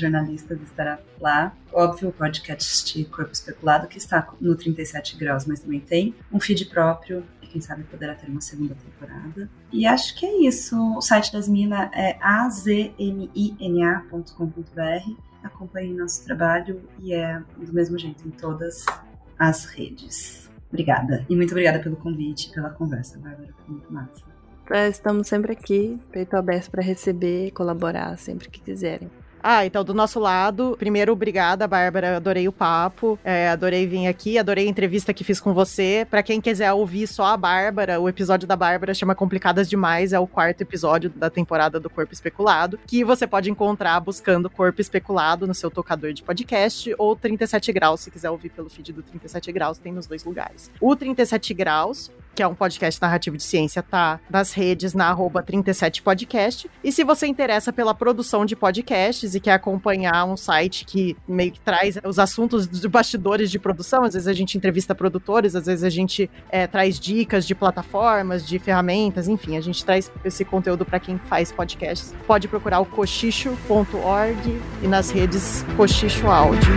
jornalistas estará lá. Óbvio, o podcast Corpo Especulado, que está no 37 graus, mas também tem um feed próprio quem sabe poderá ter uma segunda temporada. E acho que é isso. O site das Minas é azmina.com.br. Acompanhe nosso trabalho e é do mesmo jeito em todas as redes. Obrigada. E muito obrigada pelo convite, pela conversa, Bárbara. Foi muito massa. Estamos sempre aqui, peito aberto para receber colaborar sempre que quiserem. Ah, então do nosso lado, primeiro, obrigada, Bárbara. Adorei o papo, é, adorei vir aqui, adorei a entrevista que fiz com você. Para quem quiser ouvir só a Bárbara, o episódio da Bárbara chama Complicadas Demais, é o quarto episódio da temporada do Corpo Especulado, que você pode encontrar buscando Corpo Especulado no seu tocador de podcast ou 37 Graus, se quiser ouvir pelo feed do 37 Graus, tem nos dois lugares. O 37 Graus que é um podcast narrativo de ciência, tá nas redes na arroba 37podcast. E se você interessa pela produção de podcasts e quer acompanhar um site que meio que traz os assuntos de bastidores de produção, às vezes a gente entrevista produtores, às vezes a gente é, traz dicas de plataformas, de ferramentas, enfim, a gente traz esse conteúdo para quem faz podcasts. Pode procurar o cochicho.org e nas redes Cochicho Áudio.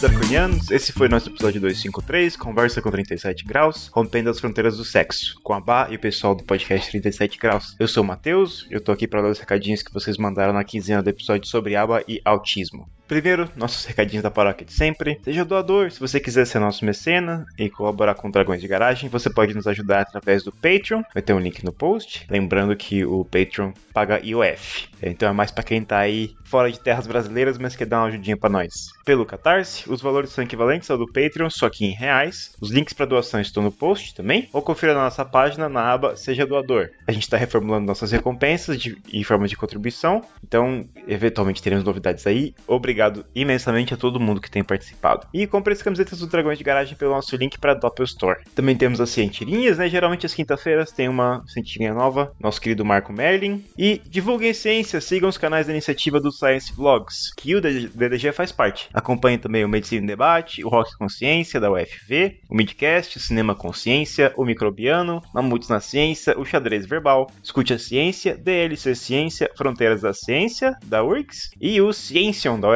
Draconianos, esse foi nosso episódio 253, Conversa com 37 Graus, Rompendo as Fronteiras do Sexo, com a Bá e o pessoal do podcast 37 Graus. Eu sou o Matheus, eu tô aqui para dar os recadinhos que vocês mandaram na quinzena do episódio sobre aba e autismo. Primeiro, nossos recadinhos da paróquia de sempre. Seja doador, se você quiser ser nosso mecena e colaborar com Dragões de Garagem, você pode nos ajudar através do Patreon. Vai ter um link no post. Lembrando que o Patreon paga IOF. Então é mais para quem tá aí fora de terras brasileiras, mas quer dar uma ajudinha para nós. Pelo Catarse, os valores são equivalentes ao do Patreon, só que em reais. Os links para doação estão no post também. Ou confira na nossa página na aba Seja Doador. A gente está reformulando nossas recompensas de, e formas de contribuição. Então, eventualmente teremos novidades aí. Obrigado imensamente a todo mundo que tem participado. E compre as camisetas do Dragões de Garagem pelo nosso link para Doppel Store. Também temos as cientirinhas, né? Geralmente às quinta-feiras tem uma cientirinha nova, nosso querido Marco Merlin. E divulguem ciência, sigam os canais da iniciativa do Science Vlogs, que o DDG faz parte. Acompanhe também o Medicina em Debate, o Rock Consciência da UFV, o Midcast, o Cinema Consciência, o Microbiano, Mamutes na Ciência, o Xadrez Verbal, Escute a Ciência, DLC Ciência, Fronteiras da Ciência, da URGS e o Ciencion da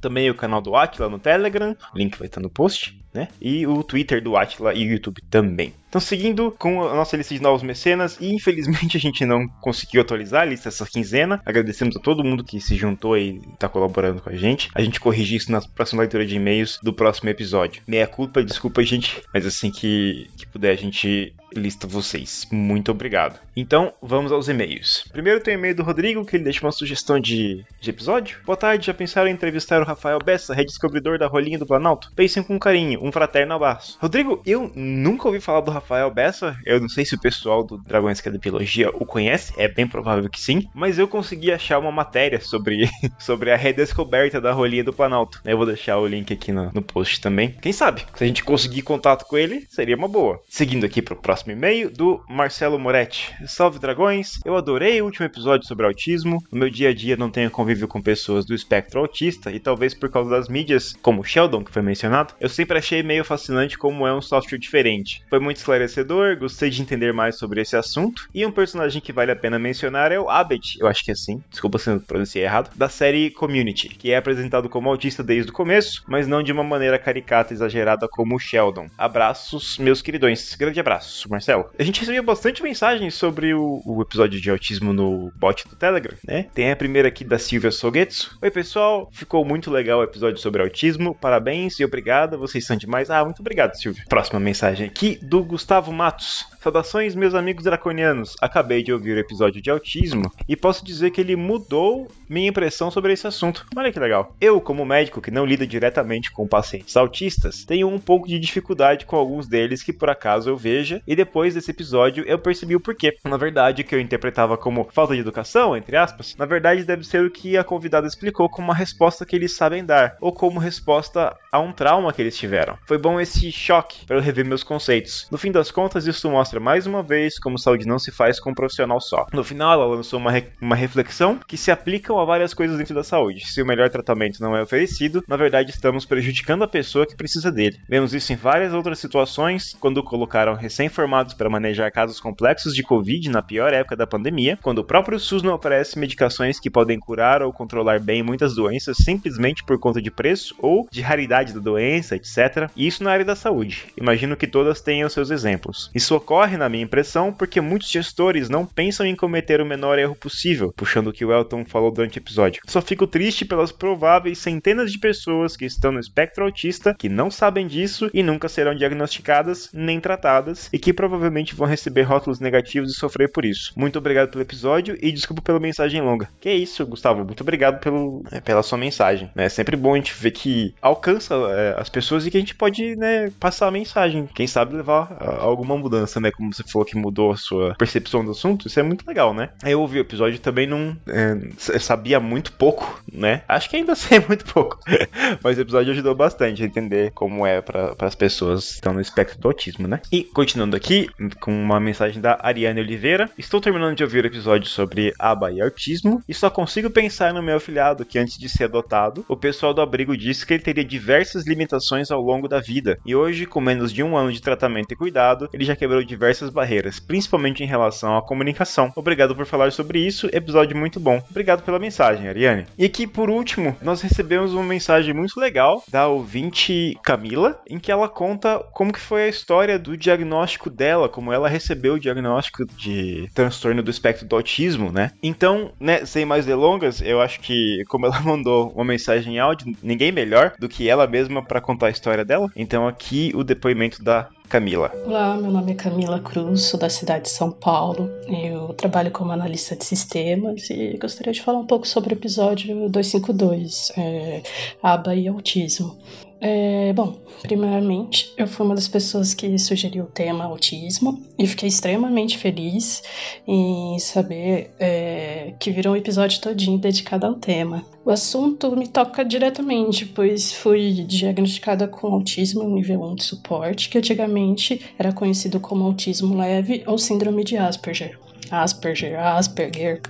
Também o canal do Aquila no Telegram, link vai estar no post né? E o Twitter do Atila e o YouTube também. Então, seguindo com a nossa lista de novos mecenas, e infelizmente a gente não conseguiu atualizar a lista essa quinzena. Agradecemos a todo mundo que se juntou e está colaborando com a gente. A gente corrige isso na próxima leitura de e-mails do próximo episódio. Meia culpa, desculpa, gente, mas assim que, que puder a gente lista vocês. Muito obrigado. Então, vamos aos e-mails. Primeiro tem o e-mail do Rodrigo, que ele deixa uma sugestão de, de episódio. Boa tarde, já pensaram em entrevistar o Rafael Bessa, redescobridor da rolinha do Planalto? Pensem com carinho, um fraterno abraço. Rodrigo, eu nunca ouvi falar do Rafael Bessa, eu não sei se o pessoal do Dragões da Biologia o conhece, é bem provável que sim, mas eu consegui achar uma matéria sobre, [laughs] sobre a redescoberta da rolinha do Planalto. Eu vou deixar o link aqui no, no post também. Quem sabe, se a gente conseguir contato com ele, seria uma boa. Seguindo aqui pro próximo próximo e-mail do Marcelo Moretti. Salve dragões! Eu adorei o último episódio sobre autismo. No meu dia a dia não tenho convívio com pessoas do espectro autista e talvez por causa das mídias, como Sheldon, que foi mencionado, eu sempre achei meio fascinante como é um software diferente. Foi muito esclarecedor, gostei de entender mais sobre esse assunto. E um personagem que vale a pena mencionar é o Abed, eu acho que é assim, desculpa se eu pronunciei errado, da série Community, que é apresentado como autista desde o começo, mas não de uma maneira caricata e exagerada como o Sheldon. Abraços, meus queridões. Grande abraço. Marcelo, a gente recebeu bastante mensagens sobre o, o, episódio de autismo no bot do Telegram, né? Tem a primeira aqui da Silvia Sogetsu. Oi, pessoal, ficou muito legal o episódio sobre autismo. Parabéns e obrigada, vocês são demais. Ah, muito obrigado, Silvia. Próxima mensagem aqui do Gustavo Matos. Saudações, meus amigos draconianos. Acabei de ouvir o episódio de autismo e posso dizer que ele mudou minha impressão sobre esse assunto. Olha que legal. Eu, como médico que não lida diretamente com pacientes autistas, tenho um pouco de dificuldade com alguns deles que por acaso eu veja e depois desse episódio eu percebi o porquê. Na verdade, o que eu interpretava como falta de educação, entre aspas, na verdade deve ser o que a convidada explicou como uma resposta que eles sabem dar ou como resposta a um trauma que eles tiveram. Foi bom esse choque para eu rever meus conceitos. No fim das contas, isso mostra mostra mais uma vez como saúde não se faz com um profissional só. No final, ela lançou uma, re uma reflexão que se aplicam a várias coisas dentro da saúde. Se o melhor tratamento não é oferecido, na verdade estamos prejudicando a pessoa que precisa dele. Vemos isso em várias outras situações, quando colocaram recém-formados para manejar casos complexos de Covid na pior época da pandemia, quando o próprio SUS não oferece medicações que podem curar ou controlar bem muitas doenças simplesmente por conta de preço ou de raridade da doença, etc. E isso na área da saúde. Imagino que todas tenham seus exemplos. Isso ocorre ocorre, na minha impressão, porque muitos gestores não pensam em cometer o menor erro possível, puxando o que o Elton falou durante o episódio. Só fico triste pelas prováveis centenas de pessoas que estão no espectro autista que não sabem disso e nunca serão diagnosticadas nem tratadas e que provavelmente vão receber rótulos negativos e sofrer por isso. Muito obrigado pelo episódio e desculpa pela mensagem longa. Que é isso, Gustavo. Muito obrigado pelo, é, pela sua mensagem. É sempre bom a gente ver que alcança é, as pessoas e que a gente pode né, passar a mensagem. Quem sabe levar a, alguma mudança, né? Como você falou que mudou a sua percepção do assunto, isso é muito legal, né? Eu ouvi o episódio também não é, sabia muito pouco, né? Acho que ainda [laughs] sei muito pouco. [laughs] Mas o episódio ajudou bastante a entender como é para as pessoas que estão no espectro do autismo, né? E continuando aqui, com uma mensagem da Ariane Oliveira. Estou terminando de ouvir o episódio sobre aba e autismo e só consigo pensar no meu afilhado que antes de ser adotado, o pessoal do abrigo disse que ele teria diversas limitações ao longo da vida. E hoje, com menos de um ano de tratamento e cuidado, ele já quebrou diversas barreiras, principalmente em relação à comunicação. Obrigado por falar sobre isso, episódio muito bom. Obrigado pela mensagem, Ariane. E aqui, por último, nós recebemos uma mensagem muito legal da ouvinte Camila, em que ela conta como que foi a história do diagnóstico dela, como ela recebeu o diagnóstico de transtorno do espectro do autismo, né? Então, né, sem mais delongas, eu acho que como ela [laughs] mandou uma mensagem em áudio, ninguém melhor do que ela mesma para contar a história dela. Então aqui o depoimento da Camila. Olá, meu nome é Camila Cruz, sou da cidade de São Paulo. Eu trabalho como analista de sistemas e gostaria de falar um pouco sobre o episódio 252, é, aba e autismo. É, bom, primeiramente, eu fui uma das pessoas que sugeriu o tema autismo e fiquei extremamente feliz em saber é, que virou um episódio todinho dedicado ao tema. O assunto me toca diretamente, pois fui diagnosticada com autismo nível 1 de suporte, que antigamente era conhecido como autismo leve ou síndrome de Asperger. Asperger, Asperger,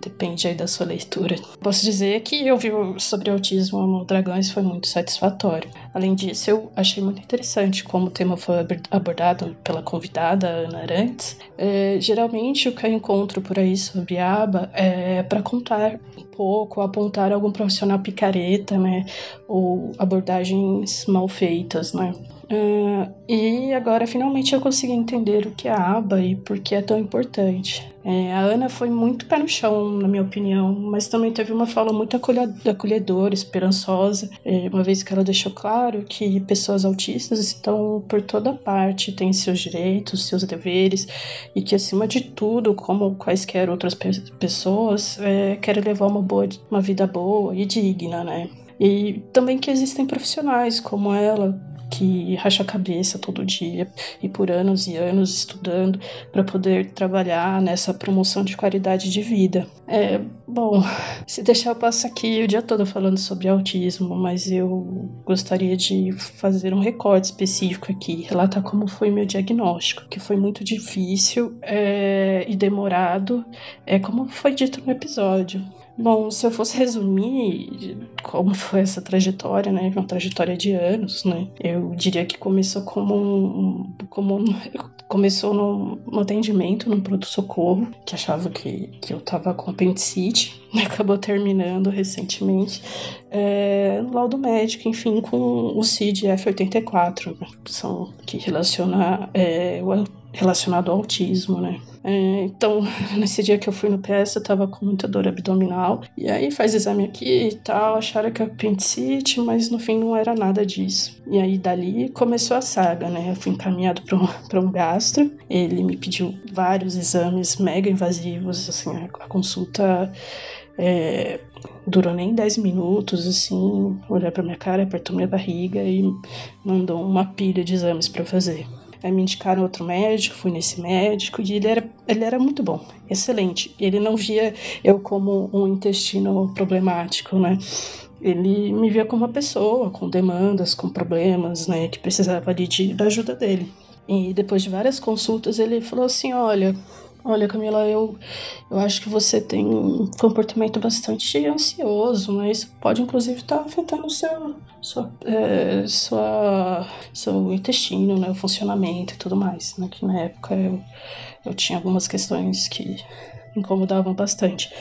depende aí da sua leitura. Posso dizer que ouvir sobre autismo no Dragões foi muito satisfatório. Além disso, eu achei muito interessante como o tema foi abordado pela convidada Ana Arantes. É, geralmente, o que eu encontro por aí sobre a aba é para contar um pouco, apontar algum profissional picareta, né, ou abordagens mal feitas, né. Uh, e agora finalmente eu consegui entender o que é a aba e por que é tão importante. É, a Ana foi muito pé no chão, na minha opinião, mas também teve uma fala muito acolhedora, esperançosa, é, uma vez que ela deixou claro que pessoas autistas estão por toda parte, têm seus direitos, seus deveres, e que acima de tudo, como quaisquer outras pe pessoas, é, querem levar uma, boa, uma vida boa e digna, né? E também que existem profissionais como ela, que racha a cabeça todo dia e por anos e anos estudando para poder trabalhar nessa promoção de qualidade de vida. É, bom, [laughs] se deixar eu passo aqui o dia todo falando sobre autismo, mas eu gostaria de fazer um recorte específico aqui, relatar como foi meu diagnóstico, que foi muito difícil é, e demorado, é como foi dito no episódio. Bom, se eu fosse resumir como foi essa trajetória, né, uma trajetória de anos, né, eu diria que começou como um, como um, começou no, atendimento no pronto socorro, que achava que, que eu tava com apendicite, [laughs] né, acabou terminando recentemente, é, no laudo médico, enfim, com o CID F84, né, que são que relaciona é, o relacionado ao autismo, né? É, então, [laughs] nesse dia que eu fui no PS, eu tava com muita dor abdominal. E aí faz exame aqui e tal, acharam que é apendicite, mas no fim não era nada disso. E aí dali começou a saga, né? Eu fui encaminhado para um, [laughs] pra um gastro. Ele me pediu vários exames mega invasivos, assim, a consulta. É, durou nem 10 minutos, assim, olhar pra minha cara, apertou minha barriga e mandou uma pilha de exames para fazer. Aí me indicaram outro médico, fui nesse médico e ele era, ele era muito bom, excelente. Ele não via eu como um intestino problemático, né? Ele me via como uma pessoa com demandas, com problemas, né? Que precisava ali de, da ajuda dele. E depois de várias consultas, ele falou assim: Olha, Olha, Camila, eu, eu acho que você tem um comportamento bastante ansioso, né? Isso pode, inclusive, estar tá afetando o seu, sua, é, sua, seu intestino, né? O funcionamento e tudo mais, né? Que na época eu, eu tinha algumas questões que incomodavam bastante.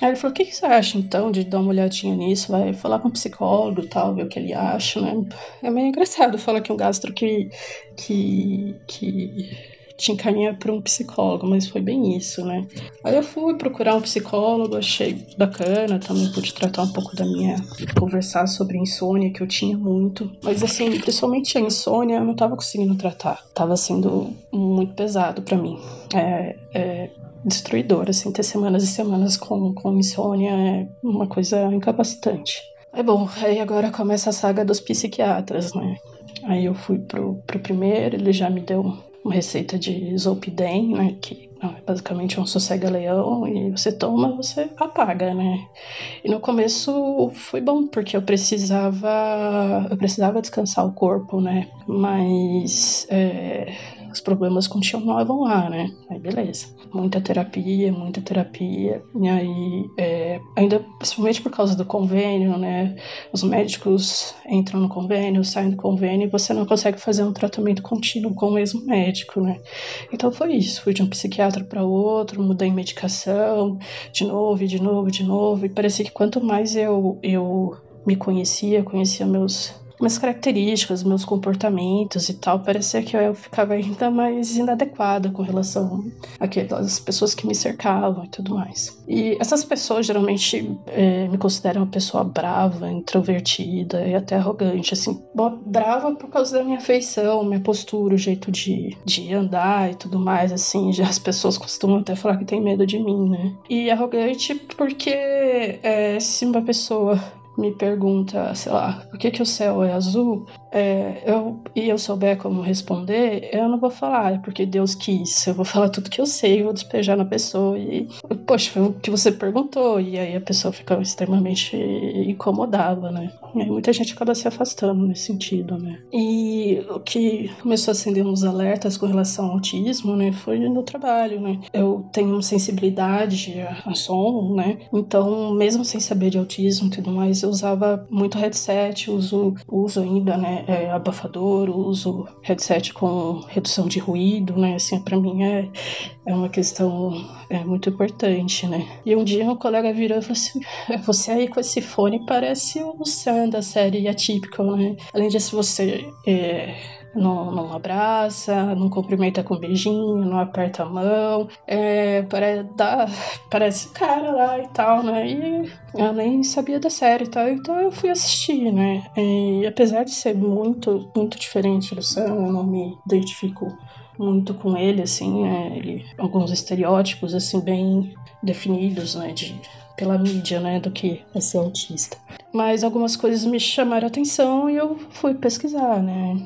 Aí ele falou, o que, que, você acha então de dar uma olhadinha nisso? Vai falar com um psicólogo e tal, ver o que ele acha, né? É meio engraçado falar que um gastro que, que, que te encaminha para um psicólogo, mas foi bem isso, né? Aí eu fui procurar um psicólogo, achei bacana, também pude tratar um pouco da minha. conversar sobre insônia, que eu tinha muito. Mas assim, principalmente a insônia, eu não tava conseguindo tratar. Tava sendo muito pesado para mim. É, é destruidor, assim, ter semanas e semanas com, com insônia é uma coisa incapacitante. É bom, aí agora começa a saga dos psiquiatras, né? Aí eu fui pro, pro primeiro, ele já me deu uma receita de Zolpidem, né, que é basicamente um sossega-leão, e você toma, você apaga, né? E no começo foi bom, porque eu precisava, eu precisava descansar o corpo, né? Mas é, os problemas continuavam lá, né? Aí beleza. Muita terapia, muita terapia. E aí, é, ainda principalmente por causa do convênio, né? Os médicos entram no convênio, saem do convênio e você não consegue fazer um tratamento contínuo com o mesmo médico, né? Então foi isso. Fui de um psiquiatra para outro, mudei medicação, de novo, de novo, de novo. E parecia que quanto mais eu, eu me conhecia, conhecia meus minhas características, meus comportamentos e tal, parecia que eu ficava ainda mais inadequada com relação àquelas pessoas que me cercavam e tudo mais. E essas pessoas geralmente é, me consideram uma pessoa brava, introvertida e até arrogante, assim, brava por causa da minha feição, minha postura, o jeito de, de andar e tudo mais, assim, [laughs] já as pessoas costumam até falar que tem medo de mim, né? E arrogante porque é, se uma pessoa me pergunta, sei lá, por que, que o céu é azul, é, eu, e eu souber como responder, eu não vou falar, é porque Deus quis. Eu vou falar tudo que eu sei, vou despejar na pessoa e, poxa, foi o que você perguntou, e aí a pessoa fica extremamente incomodada, né? E muita gente acaba se afastando nesse sentido, né? E o que começou a acender uns alertas com relação ao autismo, né, foi no trabalho, né? Eu tenho sensibilidade a, a som, né? Então, mesmo sem saber de autismo e tudo mais, eu usava muito headset, uso, uso ainda, né, é, abafador, uso headset com redução de ruído, né? Assim, para mim é, é uma questão é, muito importante, né? E um dia um colega virou e falou assim: Você aí com esse fone parece o Sam da série Atypical, né? Além disso, você. É, não, não abraça, não cumprimenta com beijinho, não aperta a mão, é, parece, dá, parece cara lá e tal, né? E eu nem sabia da série e tal, então eu fui assistir, né? E apesar de ser muito, muito diferente do Sam, eu não me identifico muito com ele, assim, né? Ele, alguns estereótipos, assim, bem definidos, né? De, pela mídia, né, do que é ser autista. Mas algumas coisas me chamaram atenção e eu fui pesquisar, né?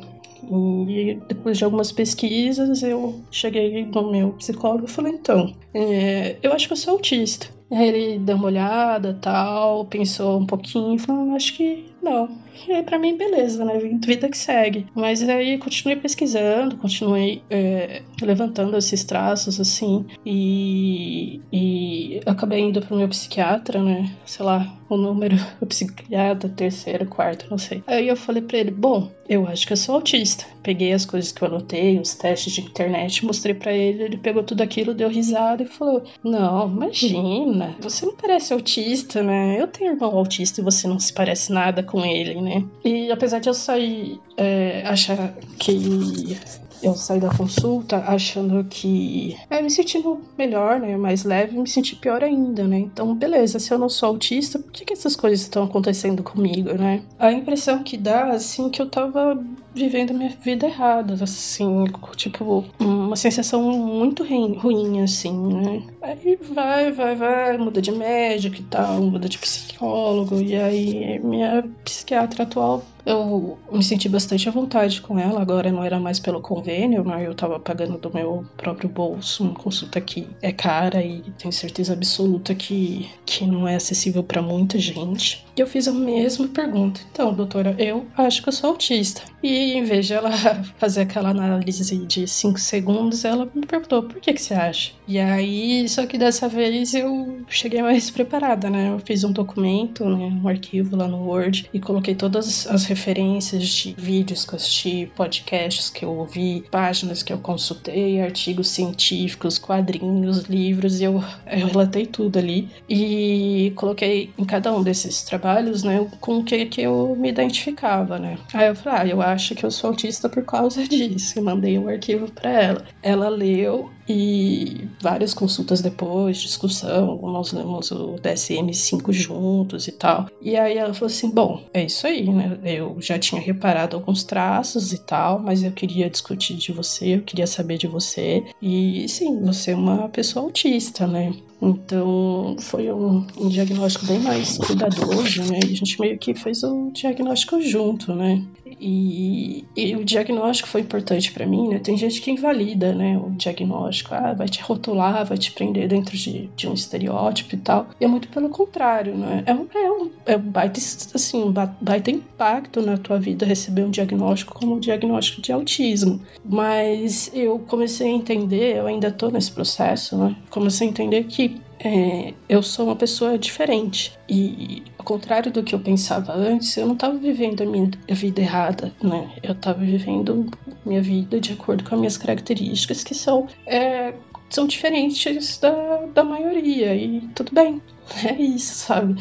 E depois de algumas pesquisas, eu cheguei no meu psicólogo e falei: então, é, eu acho que eu sou autista. Aí ele deu uma olhada tal, pensou um pouquinho falou: acho que não. E aí, pra mim, beleza, né? Vida que segue. Mas aí continuei pesquisando, continuei é, levantando esses traços, assim, e, e acabei indo pro meu psiquiatra, né? Sei lá, o número, [laughs] o psiquiatra, terceiro, quarto, não sei. Aí eu falei pra ele: bom, eu acho que eu sou autista. Peguei as coisas que eu anotei, os testes de internet, mostrei para ele, ele pegou tudo aquilo, deu risada e falou: Não, imagina, você não parece autista, né? Eu tenho irmão autista e você não se parece nada com ele, né? E apesar de eu sair, é, achar que eu saí da consulta achando que. É, me sentindo melhor, né? Mais leve, me senti pior ainda, né? Então, beleza, se eu não sou autista, por que, que essas coisas estão acontecendo comigo, né? A impressão que dá, assim, que eu tava vivendo minha vida errada, assim, tipo, uma sensação muito ruim, assim, né? Aí vai, vai, vai, muda de médico e tal, muda de psicólogo, e aí minha psiquiatra atual eu me senti bastante à vontade com ela, agora não era mais pelo convênio, mas eu tava pagando do meu próprio bolso uma consulta que é cara e tenho certeza absoluta que, que não é acessível para muita gente. E eu fiz a mesma pergunta. Então, doutora, eu acho que eu sou autista. E em vez de ela [laughs] fazer aquela análise de 5 segundos, ela me perguntou: por que, que você acha? E aí, só que dessa vez eu cheguei mais preparada, né? Eu fiz um documento, né, um arquivo lá no Word e coloquei todas as referências de vídeos que eu assisti, podcasts que eu ouvi, páginas que eu consultei, artigos científicos, quadrinhos, livros, e eu, eu relatei tudo ali. E coloquei em cada um desses trabalhos, né, com o que, que eu me identificava, né. Aí eu falei, ah, eu acho que eu sou autista por causa [laughs] disso. E mandei um arquivo para ela. Ela leu e várias consultas depois, discussão, nós lemos o DSM-5 juntos e tal. E aí ela falou assim: bom, é isso aí, né? Eu já tinha reparado alguns traços e tal, mas eu queria discutir de você, eu queria saber de você. E sim, você é uma pessoa autista, né? Então foi um, um, diagnóstico bem mais cuidadoso, né? E a gente meio que fez o diagnóstico junto, né? E, e o diagnóstico foi importante para mim, né? Tem gente que invalida, né? O diagnóstico, ah, vai te rotular, vai te prender dentro de, de um estereótipo e tal. E é muito pelo contrário, né? É um, é um, é um baita, assim, um baita impacto na tua vida receber um diagnóstico como um diagnóstico de autismo. Mas eu comecei a entender, eu ainda tô nesse processo, né? Comecei a entender que é, eu sou uma pessoa diferente. E ao contrário do que eu pensava antes, eu não estava vivendo a minha vida errada, né? Eu estava vivendo minha vida de acordo com as minhas características, que são, é, são diferentes da, da maioria. E tudo bem, [laughs] é isso, sabe?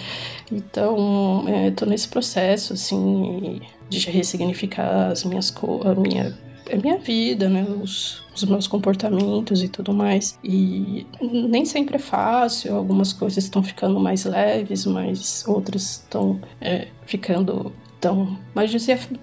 Então, é, nesse processo, assim, de ressignificar as minhas a minha, a minha vida, né? Os, os meus comportamentos e tudo mais. E nem sempre é fácil, algumas coisas estão ficando mais leves, mas outras estão é, ficando tão mais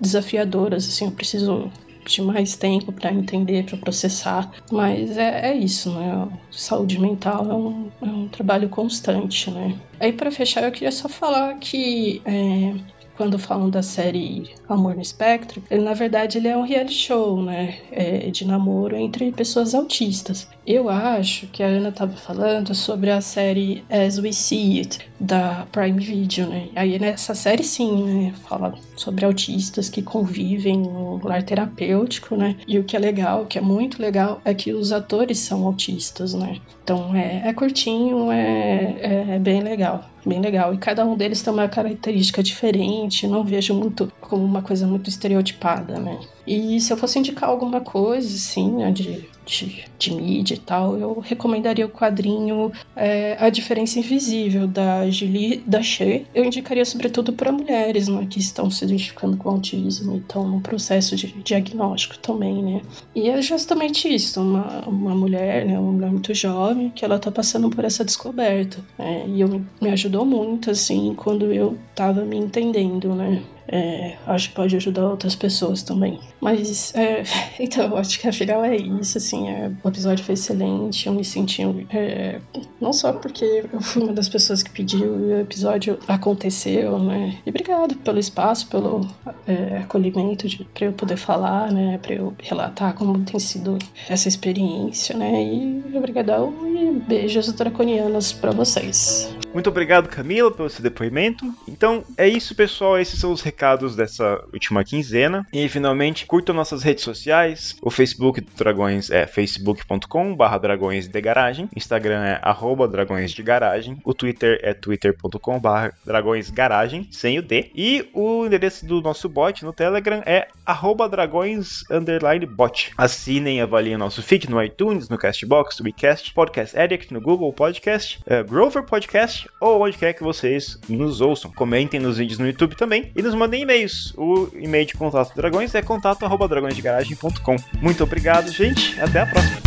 desafiadoras, assim, eu preciso de mais tempo para entender, para processar. Mas é, é, isso, né? Saúde mental é um, é um trabalho constante, né? Aí para fechar eu queria só falar que é, quando falam da série Amor no Espectro, ele na verdade ele é um reality show, né, é, de namoro entre pessoas autistas. Eu acho que a Ana estava falando sobre a série As We See It da Prime Video, né? Aí nessa série sim, né, fala sobre autistas que convivem no lar terapêutico, né? E o que é legal, o que é muito legal, é que os atores são autistas, né? Então é, é curtinho, é, é, é bem legal bem legal. E cada um deles tem uma característica diferente, não vejo muito como uma coisa muito estereotipada, né? E se eu fosse indicar alguma coisa, assim, né, de, de, de mídia e tal, eu recomendaria o quadrinho é, A Diferença Invisível, da Julie Daché. Eu indicaria sobretudo para mulheres né, que estão se identificando com autismo e estão no processo de diagnóstico também, né? E é justamente isso, uma, uma mulher, né, uma mulher muito jovem, que ela está passando por essa descoberta. Né, e eu, me ajudou muito, assim, quando eu estava me entendendo, né? É, acho que pode ajudar outras pessoas também. Mas, é, [laughs] então, acho que afinal é isso, assim, é, o episódio foi excelente, eu me senti, é, não só porque eu fui uma das pessoas que pediu e o episódio aconteceu, né, e obrigado pelo espaço, pelo é, acolhimento de, pra eu poder falar, né, pra eu relatar como tem sido essa experiência, né, e obrigadão e beijos draconianos para vocês. Muito obrigado, Camila, pelo seu depoimento. Então, é isso, pessoal, esses são os recados dessa última quinzena. E finalmente, curtam nossas redes sociais. O Facebook do Dragões é facebook.com.br dragões de garagem. Instagram é arroba dragões de garagem. O Twitter é twitter.com.br dragões garagem, sem o D. E o endereço do nosso bot no Telegram é arroba dragões underline bot. Assinem e avaliem nosso feed no iTunes, no Castbox, no WeCast, Podcast Addict, no Google Podcast, uh, Grover Podcast ou onde quer que vocês nos ouçam. Comentem nos vídeos no YouTube também e nos mandem e-mails. O e-mail de contato Dragões é contato@dragonesdegaragem.com. Muito obrigado, gente. Até a próxima.